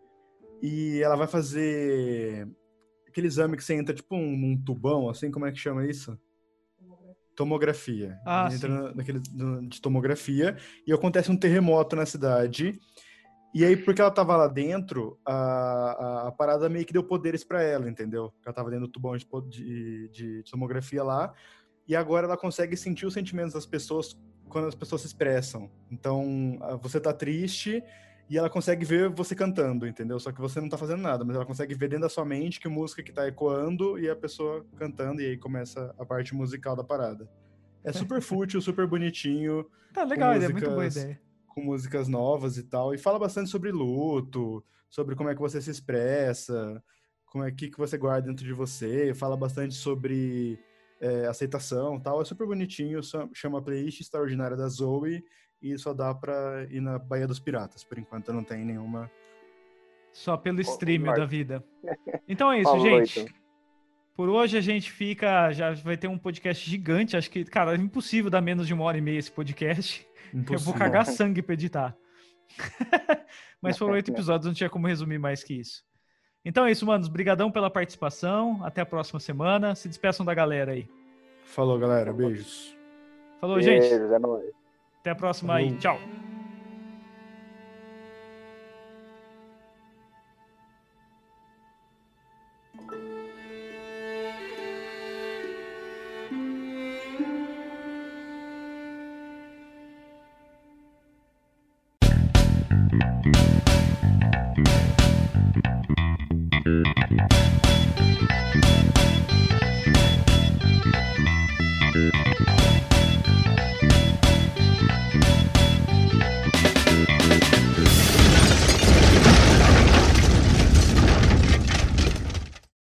e ela vai fazer aquele exame que você entra tipo um, num tubão, assim, como é que chama isso? Tomografia. Ah, entra sim. na- naquele de tomografia e acontece um terremoto na cidade. E aí, porque ela tava lá dentro, a, a, a parada meio que deu poderes pra ela, entendeu? Ela tava dentro do tubão de, de, de tomografia lá. E agora ela consegue sentir os sentimentos das pessoas quando as pessoas se expressam. Então, você tá triste e ela consegue ver você cantando, entendeu? Só que você não tá fazendo nada, mas ela consegue ver dentro da sua mente que música que tá ecoando e a pessoa cantando, e aí começa a parte musical da parada. É super fútil, super bonitinho, Tá legal, é muito boa ideia. Com músicas novas e tal, e fala bastante sobre luto, sobre como é que você se expressa, como é que, que você guarda dentro de você, fala bastante sobre é, aceitação e tal. É super bonitinho, chama a playlist extraordinária da Zoe e só dá pra ir na Baía dos Piratas. Por enquanto não tem nenhuma. Só pelo stream da vida. Então é isso, Falou, gente. então. Por hoje a gente fica. Já vai ter um podcast gigante. Acho que, cara, é impossível dar menos de uma hora e meia esse podcast. Eu vou Impossível. cagar sangue pra editar. Mas foram oito episódios, não tinha como resumir mais que isso. Então é isso, manos. Brigadão pela participação. Até a próxima semana. Se despeçam da galera aí. Falou, galera. Beijos. Falou, gente. Beijos, é nóis. Até a próxima aí. Falou. Tchau.